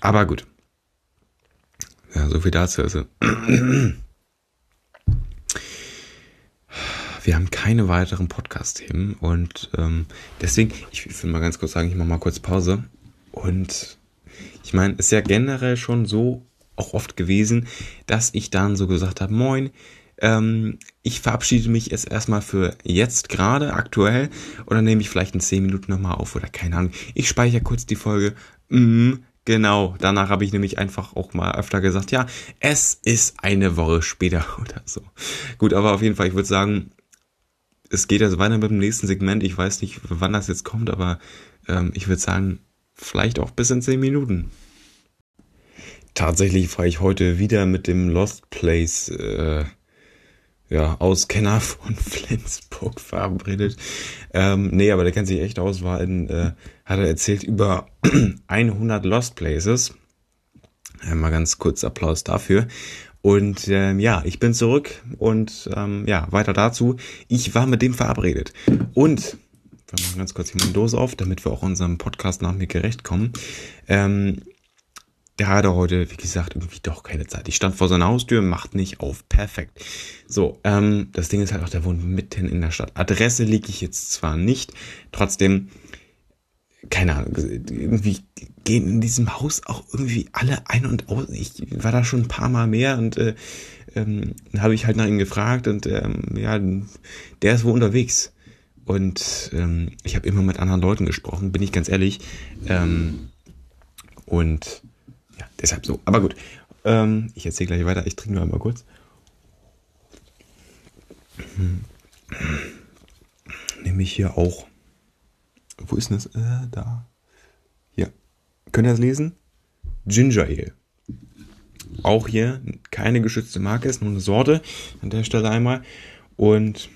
Aber gut. Ja, so viel dazu. Also. Wir haben keine weiteren Podcast-Themen und ähm, deswegen, ich will mal ganz kurz sagen, ich mache mal kurz Pause. Und ich meine, ist ja generell schon so auch oft gewesen, dass ich dann so gesagt habe, moin, ähm, ich verabschiede mich jetzt erstmal für jetzt gerade aktuell oder nehme ich vielleicht in 10 Minuten nochmal auf oder keine Ahnung. Ich speichere kurz die Folge. Mm, genau, danach habe ich nämlich einfach auch mal öfter gesagt, ja, es ist eine Woche später oder so. Gut, aber auf jeden Fall, ich würde sagen, es geht also weiter mit dem nächsten Segment. Ich weiß nicht, wann das jetzt kommt, aber ähm, ich würde sagen, vielleicht auch bis in 10 Minuten. Tatsächlich war ich heute wieder mit dem Lost Place äh, ja, Auskenner von Flensburg verabredet. Ähm, nee, aber der kennt sich echt aus, war in, äh, hat er erzählt über 100 Lost Places. Äh, mal ganz kurz Applaus dafür. Und ähm, ja, ich bin zurück und ähm, ja, weiter dazu. Ich war mit dem verabredet. Und wir machen ganz kurz hier meine Dose auf, damit wir auch unserem Podcast nach mir gerecht kommen. Ähm, der hatte heute, wie gesagt, irgendwie doch keine Zeit. Ich stand vor seiner Haustür, macht nicht auf. Perfekt. So, ähm, das Ding ist halt auch, der wohnt mitten in der Stadt. Adresse liege ich jetzt zwar nicht, trotzdem keine Ahnung, irgendwie gehen in diesem Haus auch irgendwie alle ein und aus. Ich war da schon ein paar Mal mehr und äh, ähm, habe ich halt nach ihm gefragt und ähm, ja, der ist wohl unterwegs. Und ähm, ich habe immer mit anderen Leuten gesprochen, bin ich ganz ehrlich. Ähm, und ja, deshalb so. Aber gut, ähm, ich erzähle gleich weiter. Ich trinke nur einmal kurz. Hm. Nämlich hier auch wo ist denn das? Äh, da. Hier. Könnt ihr das lesen? Ginger Ale. Auch hier keine geschützte Marke, ist nur eine Sorte an der Stelle einmal. Und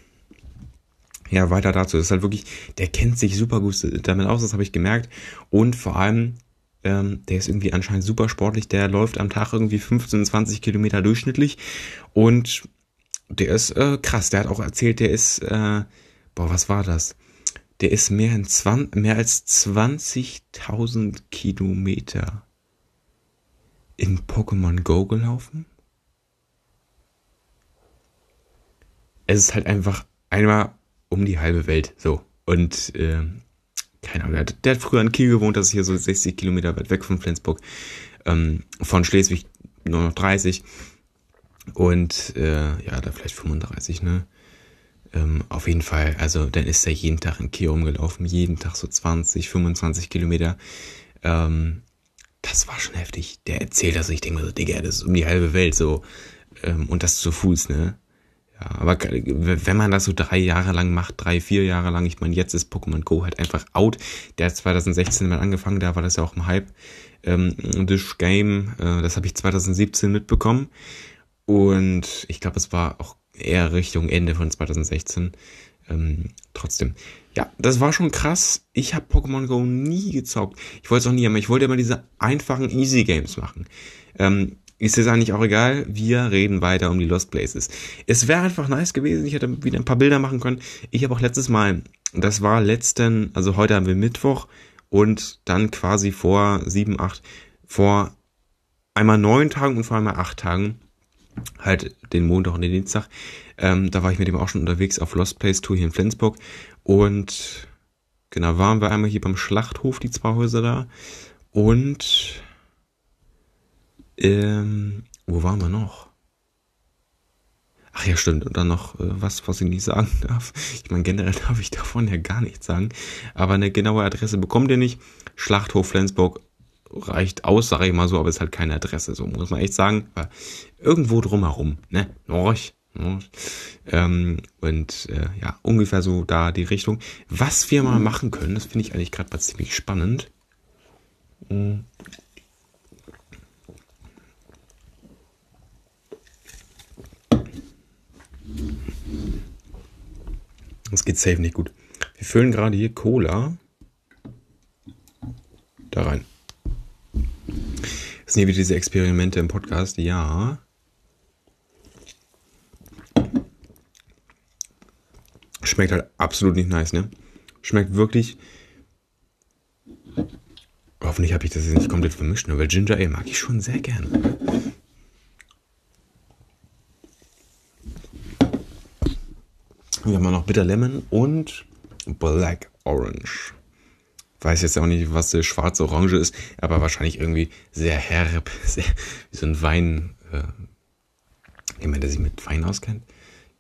ja, weiter dazu. Das ist halt wirklich, der kennt sich super gut damit aus, das habe ich gemerkt. Und vor allem, ähm, der ist irgendwie anscheinend super sportlich. Der läuft am Tag irgendwie 15, 20 Kilometer durchschnittlich. Und der ist äh, krass. Der hat auch erzählt, der ist, äh, boah, was war das? Der ist mehr, in 20, mehr als 20.000 Kilometer in Pokémon Go gelaufen. Es ist halt einfach einmal um die halbe Welt. So. Und äh, keine Ahnung, der hat, der hat früher in Kiel gewohnt, das ist hier so 60 Kilometer weit weg von Flensburg. Ähm, von Schleswig nur noch 30. Und äh, ja, da vielleicht 35, ne? Ähm, auf jeden Fall, also dann ist er jeden Tag in Kiel rumgelaufen, jeden Tag so 20, 25 Kilometer. Ähm, das war schon heftig. Der erzählt das, ich denke mir so, Digga, das ist um die halbe Welt so. Ähm, und das zu Fuß, ne? Ja, aber wenn man das so drei Jahre lang macht, drei, vier Jahre lang, ich meine, jetzt ist Pokémon Go halt einfach out. Der hat 2016 mal angefangen, da war das ja auch im Hype. Ähm, das Game, äh, das habe ich 2017 mitbekommen. Und ich glaube, es war auch eher Richtung Ende von 2016. Ähm, trotzdem. Ja, das war schon krass. Ich habe Pokémon Go nie gezockt. Ich wollte es auch nie, aber ich wollte immer diese einfachen Easy Games machen. Ähm, ist es eigentlich auch egal. Wir reden weiter um die Lost Places. Es wäre einfach nice gewesen. Ich hätte wieder ein paar Bilder machen können. Ich habe auch letztes Mal, das war letzten, also heute haben wir Mittwoch und dann quasi vor sieben, acht, vor einmal neun Tagen und vor allem acht Tagen. Halt den Montag und den Dienstag. Ähm, da war ich mit dem auch schon unterwegs auf Lost Place Tour hier in Flensburg. Und genau, waren wir einmal hier beim Schlachthof, die zwei Häuser da. Und ähm, wo waren wir noch? Ach ja, stimmt. Und dann noch äh, was, was ich nicht sagen darf. Ich meine, generell darf ich davon ja gar nichts sagen. Aber eine genaue Adresse bekommt ihr nicht. Schlachthof Flensburg reicht aus, sage ich mal so, aber ist halt keine Adresse. So muss man echt sagen. Aber irgendwo drumherum, ne? Norch. Norch. Ähm, und äh, ja, ungefähr so da die Richtung. Was wir mal machen können, das finde ich eigentlich gerade mal ziemlich spannend. Mhm. Das geht safe nicht gut. Wir füllen gerade hier Cola Das sind hier wieder diese Experimente im Podcast. Ja. Schmeckt halt absolut nicht nice, ne? Schmeckt wirklich. Hoffentlich habe ich das jetzt nicht komplett vermischt, ne? weil Ginger Ale mag ich schon sehr gerne. Wir haben noch Bitter Lemon und Black Orange. Weiß jetzt auch nicht, was die schwarze Orange ist, aber wahrscheinlich irgendwie sehr herb, sehr, wie so ein Wein. Äh, jemand, der sich mit Wein auskennt.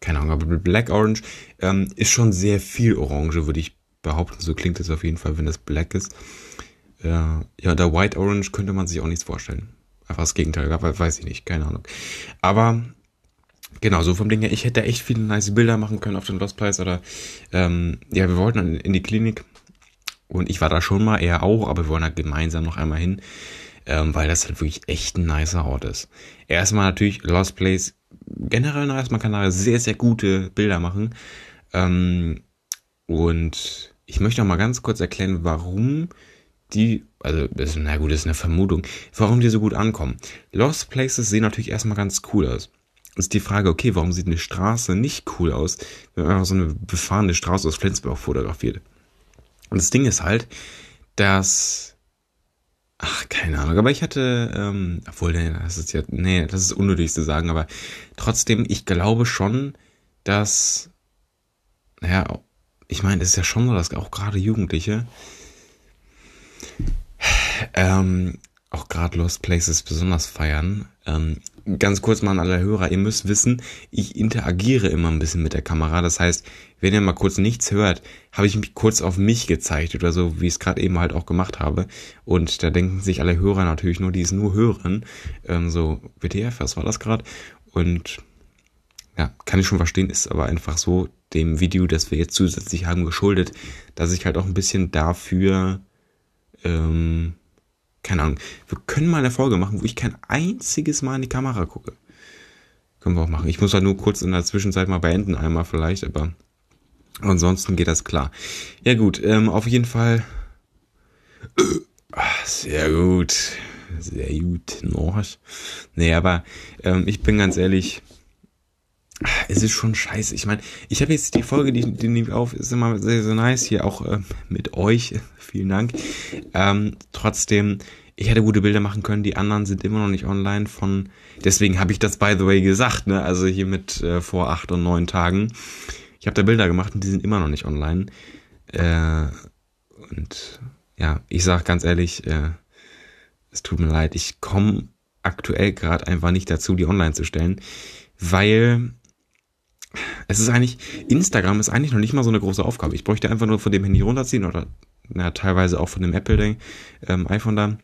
Keine Ahnung, aber Black Orange ähm, ist schon sehr viel Orange, würde ich behaupten. So klingt es auf jeden Fall, wenn das Black ist. Äh, ja, der White Orange könnte man sich auch nichts vorstellen. Einfach das Gegenteil, weiß ich nicht, keine Ahnung. Aber Genau, so vom Ding her, ich hätte echt viele nice Bilder machen können auf den Lost Place oder ähm, ja, wir wollten in die Klinik und ich war da schon mal, er auch, aber wir wollen da gemeinsam noch einmal hin, ähm, weil das halt wirklich echt ein nicer Ort ist. Erstmal natürlich Lost Place generell nice, man kann da sehr, sehr gute Bilder machen ähm, und ich möchte auch mal ganz kurz erklären, warum die, also, das, na gut, das ist eine Vermutung, warum die so gut ankommen. Lost Places sehen natürlich erstmal ganz cool aus ist die Frage, okay, warum sieht eine Straße nicht cool aus, wenn man einfach so eine befahrene Straße aus Flensburg fotografiert? Und das Ding ist halt, dass, ach, keine Ahnung, aber ich hatte, ähm, obwohl, nee, das ist ja, nee, das ist unnötig zu sagen, aber trotzdem, ich glaube schon, dass, naja, ich meine, es ist ja schon so, dass auch gerade Jugendliche, ähm, auch gerade Lost Places besonders feiern. Ähm, ganz kurz mal an alle Hörer, ihr müsst wissen, ich interagiere immer ein bisschen mit der Kamera. Das heißt, wenn ihr mal kurz nichts hört, habe ich mich kurz auf mich gezeigt oder so, wie ich es gerade eben halt auch gemacht habe. Und da denken sich alle Hörer natürlich nur, die es nur hören. Ähm, so, WTF, was war das gerade? Und ja, kann ich schon verstehen, ist aber einfach so dem Video, das wir jetzt zusätzlich haben, geschuldet, dass ich halt auch ein bisschen dafür ähm, keine Ahnung, wir können mal eine Folge machen, wo ich kein einziges Mal in die Kamera gucke. Können wir auch machen. Ich muss halt nur kurz in der Zwischenzeit mal beenden, einmal vielleicht, aber ansonsten geht das klar. Ja gut, ähm, auf jeden Fall. Sehr gut. Sehr gut. Norch. Nee, aber ähm, ich bin ganz ehrlich, es ist schon scheiße. Ich meine, ich habe jetzt die Folge, die, die nehme ich auf, ist immer sehr, sehr nice hier auch äh, mit euch. Vielen Dank. Ähm, trotzdem, ich hätte gute Bilder machen können. Die anderen sind immer noch nicht online von. Deswegen habe ich das by the way gesagt. Ne? Also hier mit äh, vor acht und neun Tagen. Ich habe da Bilder gemacht und die sind immer noch nicht online. Äh, und ja, ich sag ganz ehrlich, äh, es tut mir leid. Ich komme aktuell gerade einfach nicht dazu, die online zu stellen, weil es ist eigentlich, Instagram ist eigentlich noch nicht mal so eine große Aufgabe. Ich bräuchte einfach nur von dem Handy runterziehen oder na, teilweise auch von dem Apple ähm, iPhone dann.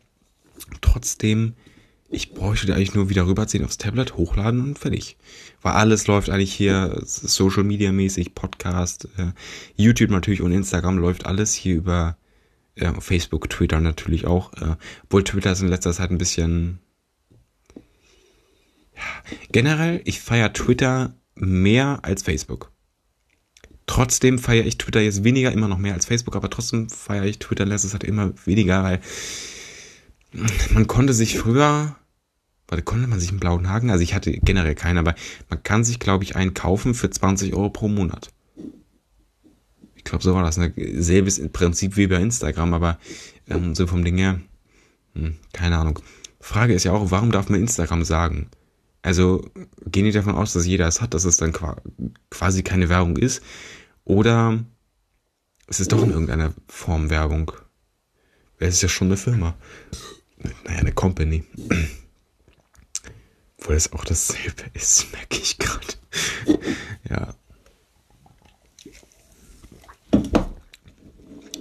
Trotzdem, ich bräuchte eigentlich nur wieder rüberziehen aufs Tablet, hochladen und fertig. Weil alles läuft eigentlich hier Social Media mäßig, Podcast, äh, YouTube natürlich und Instagram läuft alles hier über äh, Facebook, Twitter natürlich auch. Äh, obwohl Twitter ist in letzter Zeit ein bisschen ja, generell, ich feiere Twitter mehr als Facebook. Trotzdem feiere ich Twitter jetzt weniger, immer noch mehr als Facebook, aber trotzdem feiere ich Twitter in letzter immer weniger, weil man konnte sich früher, warte, konnte man sich einen blauen Haken, also ich hatte generell keinen, aber man kann sich, glaube ich, einen kaufen für 20 Euro pro Monat. Ich glaube, so war das. Ne? Selbes Prinzip wie bei Instagram, aber ähm, so vom Ding her, hm, keine Ahnung. Frage ist ja auch, warum darf man Instagram sagen? Also gehen die davon aus, dass jeder es hat, dass es dann quasi keine Werbung ist? Oder ist es doch in irgendeiner Form Werbung? Es ist ja schon eine Firma. Naja, eine Company. Obwohl das auch dasselbe ist, merke ich gerade. ja.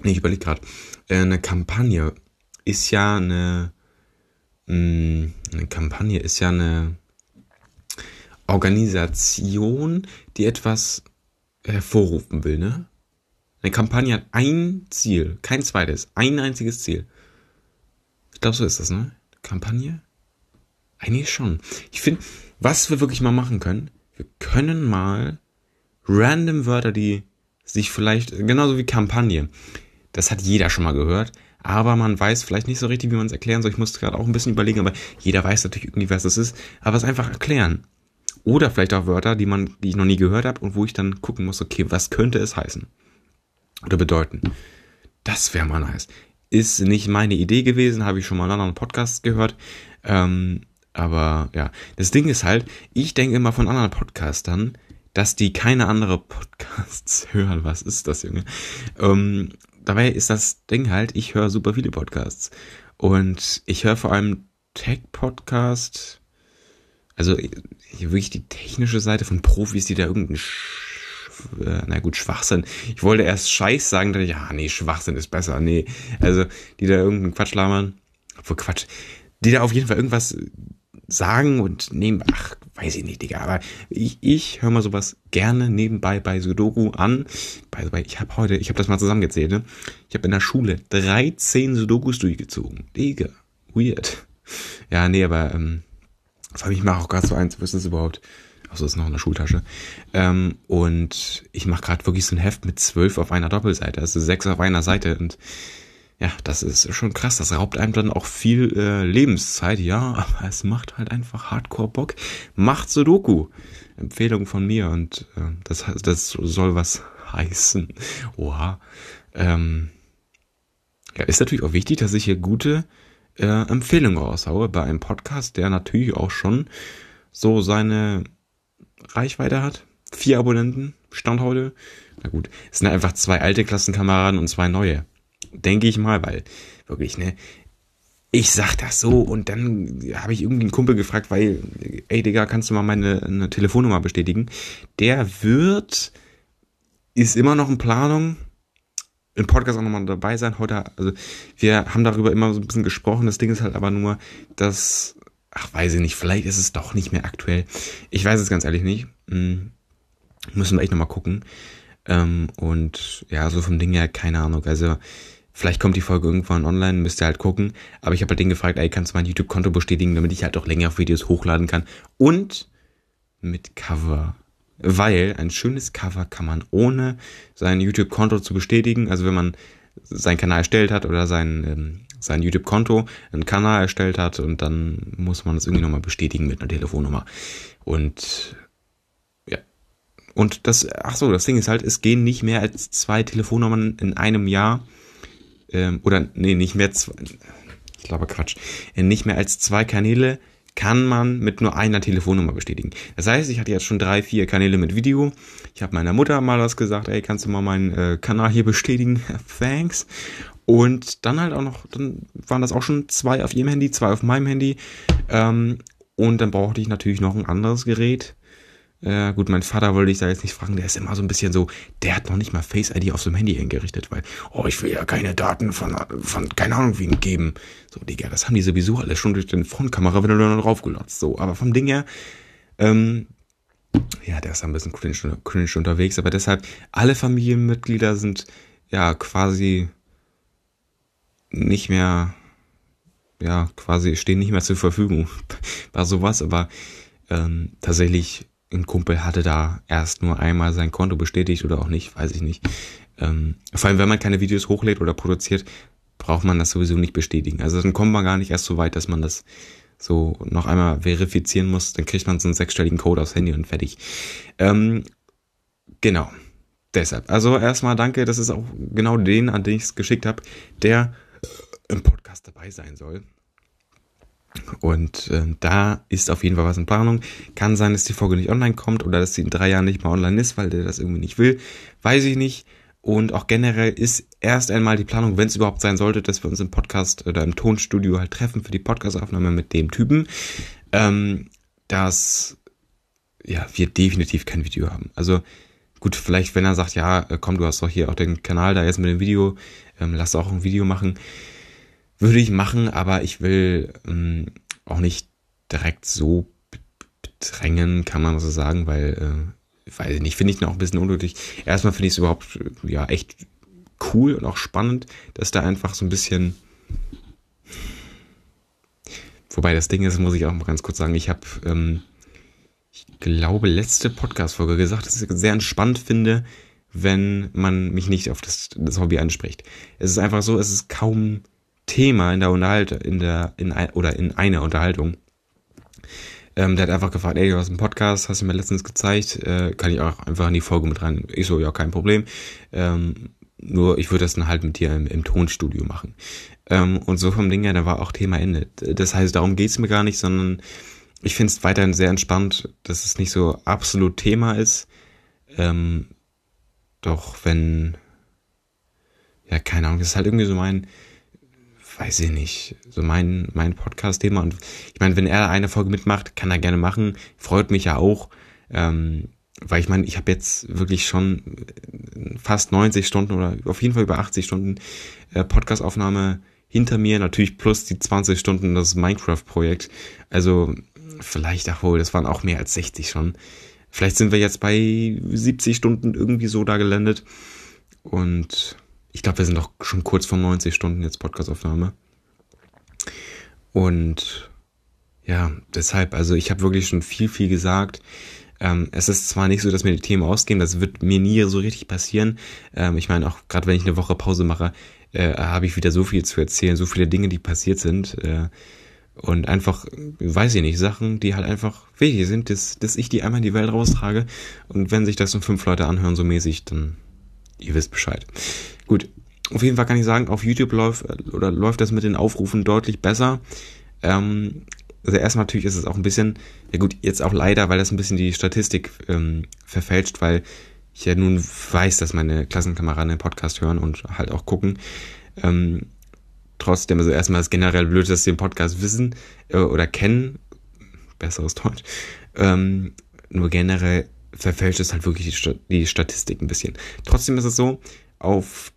Nee, ich überlege gerade. Äh, eine Kampagne ist ja eine. Mh, eine Kampagne ist ja eine Organisation, die etwas hervorrufen will, ne? Eine Kampagne hat ein Ziel, kein zweites, ein einziges Ziel. Ich glaube, so ist das, ne? Kampagne? Eigentlich schon. Ich finde, was wir wirklich mal machen können, wir können mal random Wörter, die sich vielleicht, genauso wie Kampagne, das hat jeder schon mal gehört, aber man weiß vielleicht nicht so richtig, wie man es erklären soll. Ich musste gerade auch ein bisschen überlegen, aber jeder weiß natürlich irgendwie, was das ist, aber es einfach erklären. Oder vielleicht auch Wörter, die man, die ich noch nie gehört habe und wo ich dann gucken muss, okay, was könnte es heißen? Oder bedeuten. Das wäre mal nice. Ist nicht meine Idee gewesen, habe ich schon mal in anderen Podcasts gehört. Ähm, aber ja, das Ding ist halt, ich denke immer von anderen Podcastern, dass die keine andere Podcasts hören. Was ist das, Junge? Ähm, dabei ist das Ding halt, ich höre super viele Podcasts. Und ich höre vor allem Tech-Podcast, also wirklich die technische Seite von Profis, die da irgendeinen äh, na gut, Schwachsinn. Ich wollte erst Scheiß sagen, dachte ich, ja, nee, Schwachsinn ist besser, nee. Also, die da irgendeinen Quatsch labern. Obwohl Quatsch. Die da auf jeden Fall irgendwas sagen und nehmen, ach, weiß ich nicht, Digga, aber ich, ich höre mal sowas gerne nebenbei bei Sudoku an. By the way, ich habe heute, ich habe das mal zusammengezählt, ne? Ich habe in der Schule 13 Sudokus durchgezogen. Digga, weird. Ja, nee, aber ähm, vor allem ich mache auch gerade so eins, ist das überhaupt? Achso, ist noch in der Schultasche. Ähm, und ich mache gerade wirklich so ein Heft mit zwölf auf einer Doppelseite, also sechs auf einer Seite und ja, das ist schon krass. Das raubt einem dann auch viel äh, Lebenszeit, ja, aber es macht halt einfach Hardcore Bock. Macht Sudoku. Empfehlung von mir und äh, das, das soll was heißen. Oha. Ähm, ja, ist natürlich auch wichtig, dass ich hier gute äh, Empfehlungen raushaue bei einem Podcast, der natürlich auch schon so seine Reichweite hat. Vier Abonnenten, Stand heute. Na gut, es sind einfach zwei alte Klassenkameraden und zwei neue. Denke ich mal, weil wirklich, ne? Ich sag das so und dann habe ich irgendwie einen Kumpel gefragt, weil, ey Digga, kannst du mal meine Telefonnummer bestätigen? Der wird, ist immer noch in Planung, im Podcast auch nochmal dabei sein. Heute, also wir haben darüber immer so ein bisschen gesprochen. Das Ding ist halt aber nur, dass, ach weiß ich nicht, vielleicht ist es doch nicht mehr aktuell. Ich weiß es ganz ehrlich nicht. Hm, müssen wir echt nochmal gucken. Ähm, und ja, so vom Ding her, keine Ahnung. Also Vielleicht kommt die Folge irgendwann online, müsst ihr halt gucken. Aber ich habe halt den gefragt, ey, kannst du mein YouTube-Konto bestätigen, damit ich halt auch länger auf Videos hochladen kann. Und mit Cover. Weil ein schönes Cover kann man ohne sein YouTube-Konto zu bestätigen, also wenn man seinen Kanal erstellt hat oder sein, ähm, sein YouTube-Konto, einen Kanal erstellt hat und dann muss man das irgendwie nochmal bestätigen mit einer Telefonnummer. Und ja. Und das, ach so, das Ding ist halt, es gehen nicht mehr als zwei Telefonnummern in einem Jahr ähm, oder nee, nicht mehr zwei, ich glaube Quatsch, äh, nicht mehr als zwei Kanäle kann man mit nur einer Telefonnummer bestätigen. Das heißt, ich hatte jetzt schon drei, vier Kanäle mit Video. Ich habe meiner Mutter mal was gesagt, ey, kannst du mal meinen äh, Kanal hier bestätigen? Thanks. Und dann halt auch noch, dann waren das auch schon zwei auf ihrem Handy, zwei auf meinem Handy. Ähm, und dann brauchte ich natürlich noch ein anderes Gerät. Äh, gut, mein Vater wollte ich da jetzt nicht fragen, der ist immer so ein bisschen so, der hat noch nicht mal Face ID auf seinem Handy hingerichtet, weil, oh, ich will ja keine Daten von, von keine Ahnung wen geben. So, Digga, das haben die sowieso alles schon durch den Frontkamera wieder nur drauf gelotzt. So, aber vom Ding her, ähm, ja, der ist ein bisschen cringe, cringe unterwegs, aber deshalb, alle Familienmitglieder sind ja quasi nicht mehr, ja, quasi stehen nicht mehr zur Verfügung. War sowas, aber ähm, tatsächlich ein Kumpel hatte da erst nur einmal sein Konto bestätigt oder auch nicht, weiß ich nicht. Ähm, vor allem, wenn man keine Videos hochlädt oder produziert, braucht man das sowieso nicht bestätigen. Also dann kommt man gar nicht erst so weit, dass man das so noch einmal verifizieren muss. Dann kriegt man so einen sechsstelligen Code aufs Handy und fertig. Ähm, genau. Deshalb. Also erstmal danke, das ist auch genau den, an den ich es geschickt habe, der im Podcast dabei sein soll. Und äh, da ist auf jeden Fall was in Planung. Kann sein, dass die Folge nicht online kommt oder dass sie in drei Jahren nicht mal online ist, weil der das irgendwie nicht will. Weiß ich nicht. Und auch generell ist erst einmal die Planung, wenn es überhaupt sein sollte, dass wir uns im Podcast oder im Tonstudio halt treffen für die Podcastaufnahme mit dem Typen, ähm, dass ja, wir definitiv kein Video haben. Also gut, vielleicht wenn er sagt, ja, äh, komm, du hast doch hier auch den Kanal da jetzt mit dem Video, ähm, lass auch ein Video machen, würde ich machen, aber ich will ähm, auch nicht direkt so drängen, kann man so sagen, weil, äh, weiß ich nicht, finde ich noch ein bisschen unnötig. Erstmal finde ich es überhaupt, äh, ja, echt cool und auch spannend, dass da einfach so ein bisschen Wobei das Ding ist, muss ich auch mal ganz kurz sagen, ich habe ähm, ich glaube, letzte Podcast-Folge gesagt, dass ich es sehr entspannt finde, wenn man mich nicht auf das, das Hobby anspricht. Es ist einfach so, es ist kaum Thema in der Unterhaltung, in der, in ein, oder in einer Unterhaltung. Ähm, der hat einfach gefragt, ey, du hast einen Podcast, hast du mir letztens gezeigt, äh, kann ich auch einfach in die Folge mit rein. Ich so, ja, kein Problem. Ähm, nur ich würde das dann halt mit dir im, im Tonstudio machen. Ähm, und so vom Ding her, da war auch Thema Ende. Das heißt, darum geht's mir gar nicht, sondern ich finde es weiterhin sehr entspannt, dass es nicht so absolut Thema ist. Ähm, doch wenn, ja, keine Ahnung, das ist halt irgendwie so mein, weiß ich nicht, so mein, mein Podcast-Thema. Und ich meine, wenn er eine Folge mitmacht, kann er gerne machen. Freut mich ja auch. Ähm, weil ich meine, ich habe jetzt wirklich schon fast 90 Stunden oder auf jeden Fall über 80 Stunden äh, Podcast-Aufnahme hinter mir, natürlich plus die 20 Stunden das Minecraft-Projekt. Also vielleicht, ach wohl, das waren auch mehr als 60 schon. Vielleicht sind wir jetzt bei 70 Stunden irgendwie so da gelandet. Und ich glaube, wir sind doch schon kurz vor 90 Stunden jetzt Podcastaufnahme. Und ja, deshalb, also ich habe wirklich schon viel, viel gesagt. Ähm, es ist zwar nicht so, dass mir die Themen ausgehen, das wird mir nie so richtig passieren. Ähm, ich meine, auch gerade wenn ich eine Woche Pause mache, äh, habe ich wieder so viel zu erzählen, so viele Dinge, die passiert sind. Äh, und einfach, weiß ich nicht, Sachen, die halt einfach wichtig sind, dass, dass ich die einmal in die Welt raustrage. Und wenn sich das um fünf Leute anhören, so mäßig, dann ihr wisst Bescheid. Gut, auf jeden Fall kann ich sagen, auf YouTube läuft oder läuft das mit den Aufrufen deutlich besser. Ähm, also erstmal natürlich ist es auch ein bisschen, ja gut, jetzt auch leider, weil das ein bisschen die Statistik ähm, verfälscht, weil ich ja nun weiß, dass meine Klassenkameraden den Podcast hören und halt auch gucken. Ähm, trotzdem, also erstmal ist generell blöd, dass sie den Podcast wissen äh, oder kennen. Besseres Deutsch. Ähm, nur generell verfälscht es halt wirklich die, Statistik ein bisschen. Trotzdem ist es so, auf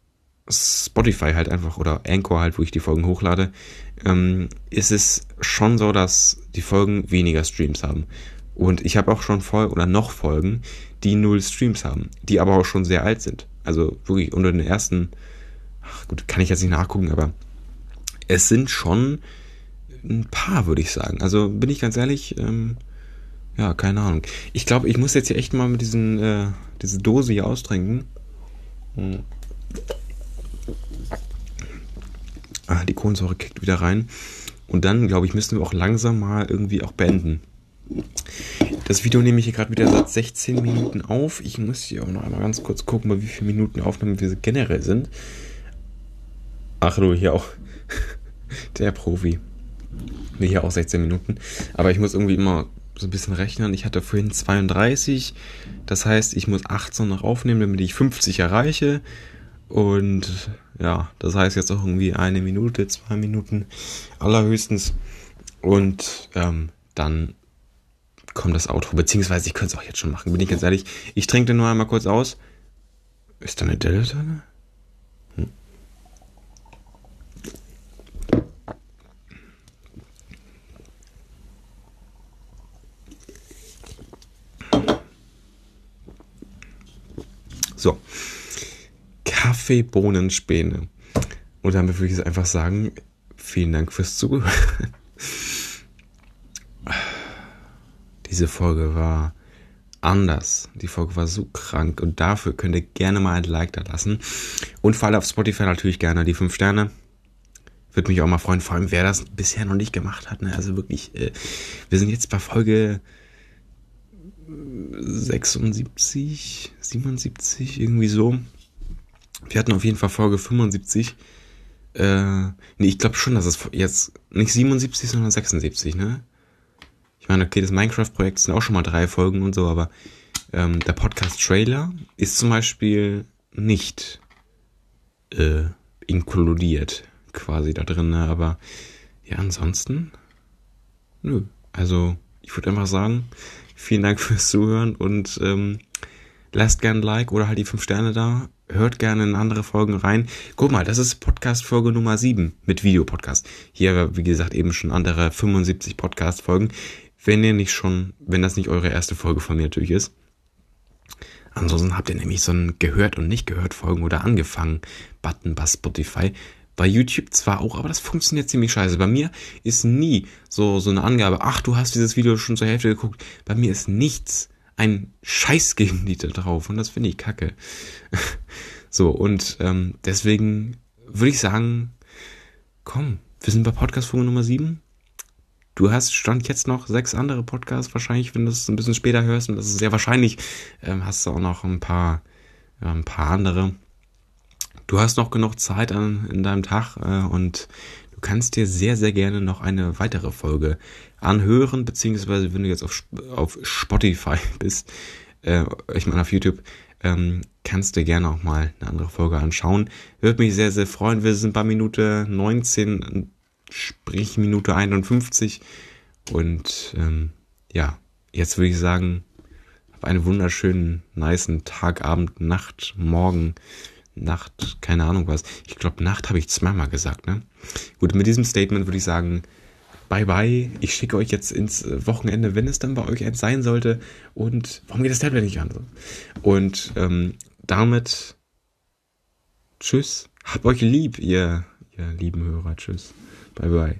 Spotify halt einfach oder Anchor halt, wo ich die Folgen hochlade, ähm, ist es schon so, dass die Folgen weniger Streams haben. Und ich habe auch schon Folgen oder noch Folgen, die null Streams haben, die aber auch schon sehr alt sind. Also wirklich unter den ersten, ach gut, kann ich jetzt nicht nachgucken, aber es sind schon ein paar, würde ich sagen. Also bin ich ganz ehrlich, ähm, ja, keine Ahnung. Ich glaube, ich muss jetzt hier echt mal mit diesen, äh, diese Dose hier austrinken. Hm. Ah, die Kohlensäure kickt wieder rein. Und dann, glaube ich, müssen wir auch langsam mal irgendwie auch beenden. Das Video nehme ich hier gerade wieder seit 16 Minuten auf. Ich muss hier auch noch einmal ganz kurz gucken, wie viele Minuten Aufnahme wir generell sind. Ach du, hier auch der Profi. Nee, hier auch 16 Minuten. Aber ich muss irgendwie immer so ein bisschen rechnen. Ich hatte vorhin 32. Das heißt, ich muss 18 noch aufnehmen, damit ich 50 erreiche. Und ja, das heißt jetzt auch irgendwie eine Minute, zwei Minuten allerhöchstens. Und ähm, dann kommt das Outro. Beziehungsweise ich könnte es auch jetzt schon machen, bin ich ganz ehrlich. Ich trinke den nur einmal kurz aus. Ist da eine Delle drin? So. Kaffee, Bohnen, Späne. Und damit würde ich einfach sagen, vielen Dank fürs Zuhören. Diese Folge war anders. Die Folge war so krank und dafür könnt ihr gerne mal ein Like da lassen. Und vor allem auf Spotify natürlich gerne die 5 Sterne. Würde mich auch mal freuen, vor allem wer das bisher noch nicht gemacht hat. Ne? Also wirklich, äh, wir sind jetzt bei Folge 76, 77, irgendwie so. Wir hatten auf jeden Fall Folge 75. äh, nee, ich glaube schon, dass es jetzt nicht 77, sondern 76, ne? Ich meine, okay, das Minecraft-Projekt sind auch schon mal drei Folgen und so, aber ähm, der Podcast-Trailer ist zum Beispiel nicht äh, inkludiert quasi da drin, ne? aber ja, ansonsten, nö. Also, ich würde einfach sagen, vielen Dank fürs Zuhören und ähm, lasst gerne ein Like oder halt die 5 Sterne da. Hört gerne in andere Folgen rein. Guck mal, das ist Podcast-Folge Nummer 7 mit Videopodcast. Hier, wie gesagt, eben schon andere 75 Podcast-Folgen. Wenn ihr nicht schon, wenn das nicht eure erste Folge von mir natürlich ist. Ansonsten habt ihr nämlich so ein gehört und nicht gehört Folgen oder angefangen Button bei Spotify. Bei YouTube zwar auch, aber das funktioniert ziemlich scheiße. Bei mir ist nie so, so eine Angabe, ach, du hast dieses Video schon zur Hälfte geguckt. Bei mir ist nichts ein Scheiß gegen die da drauf und das finde ich kacke. so, und ähm, deswegen würde ich sagen, komm, wir sind bei Podcast-Folge Nummer 7. Du hast stand jetzt noch sechs andere Podcasts wahrscheinlich, wenn du es ein bisschen später hörst und das ist sehr wahrscheinlich, ähm, hast du auch noch ein paar, ein paar andere. Du hast noch genug Zeit an, in deinem Tag äh, und du kannst dir sehr, sehr gerne noch eine weitere Folge anhören, beziehungsweise wenn du jetzt auf, auf Spotify bist, äh, ich meine auf YouTube, ähm, kannst du gerne auch mal eine andere Folge anschauen. Würde mich sehr, sehr freuen. Wir sind bei Minute 19, sprich Minute 51. Und ähm, ja, jetzt würde ich sagen, hab einen wunderschönen, niceen Tag, Abend, Nacht, Morgen. Nacht, keine Ahnung was. Ich glaube, Nacht habe ich zweimal gesagt, ne? Gut, mit diesem Statement würde ich sagen, bye bye. Ich schicke euch jetzt ins Wochenende, wenn es dann bei euch sein sollte. Und warum geht das Tablet nicht an? Und ähm, damit tschüss. Habt euch lieb, ihr, ihr lieben Hörer. Tschüss. Bye bye.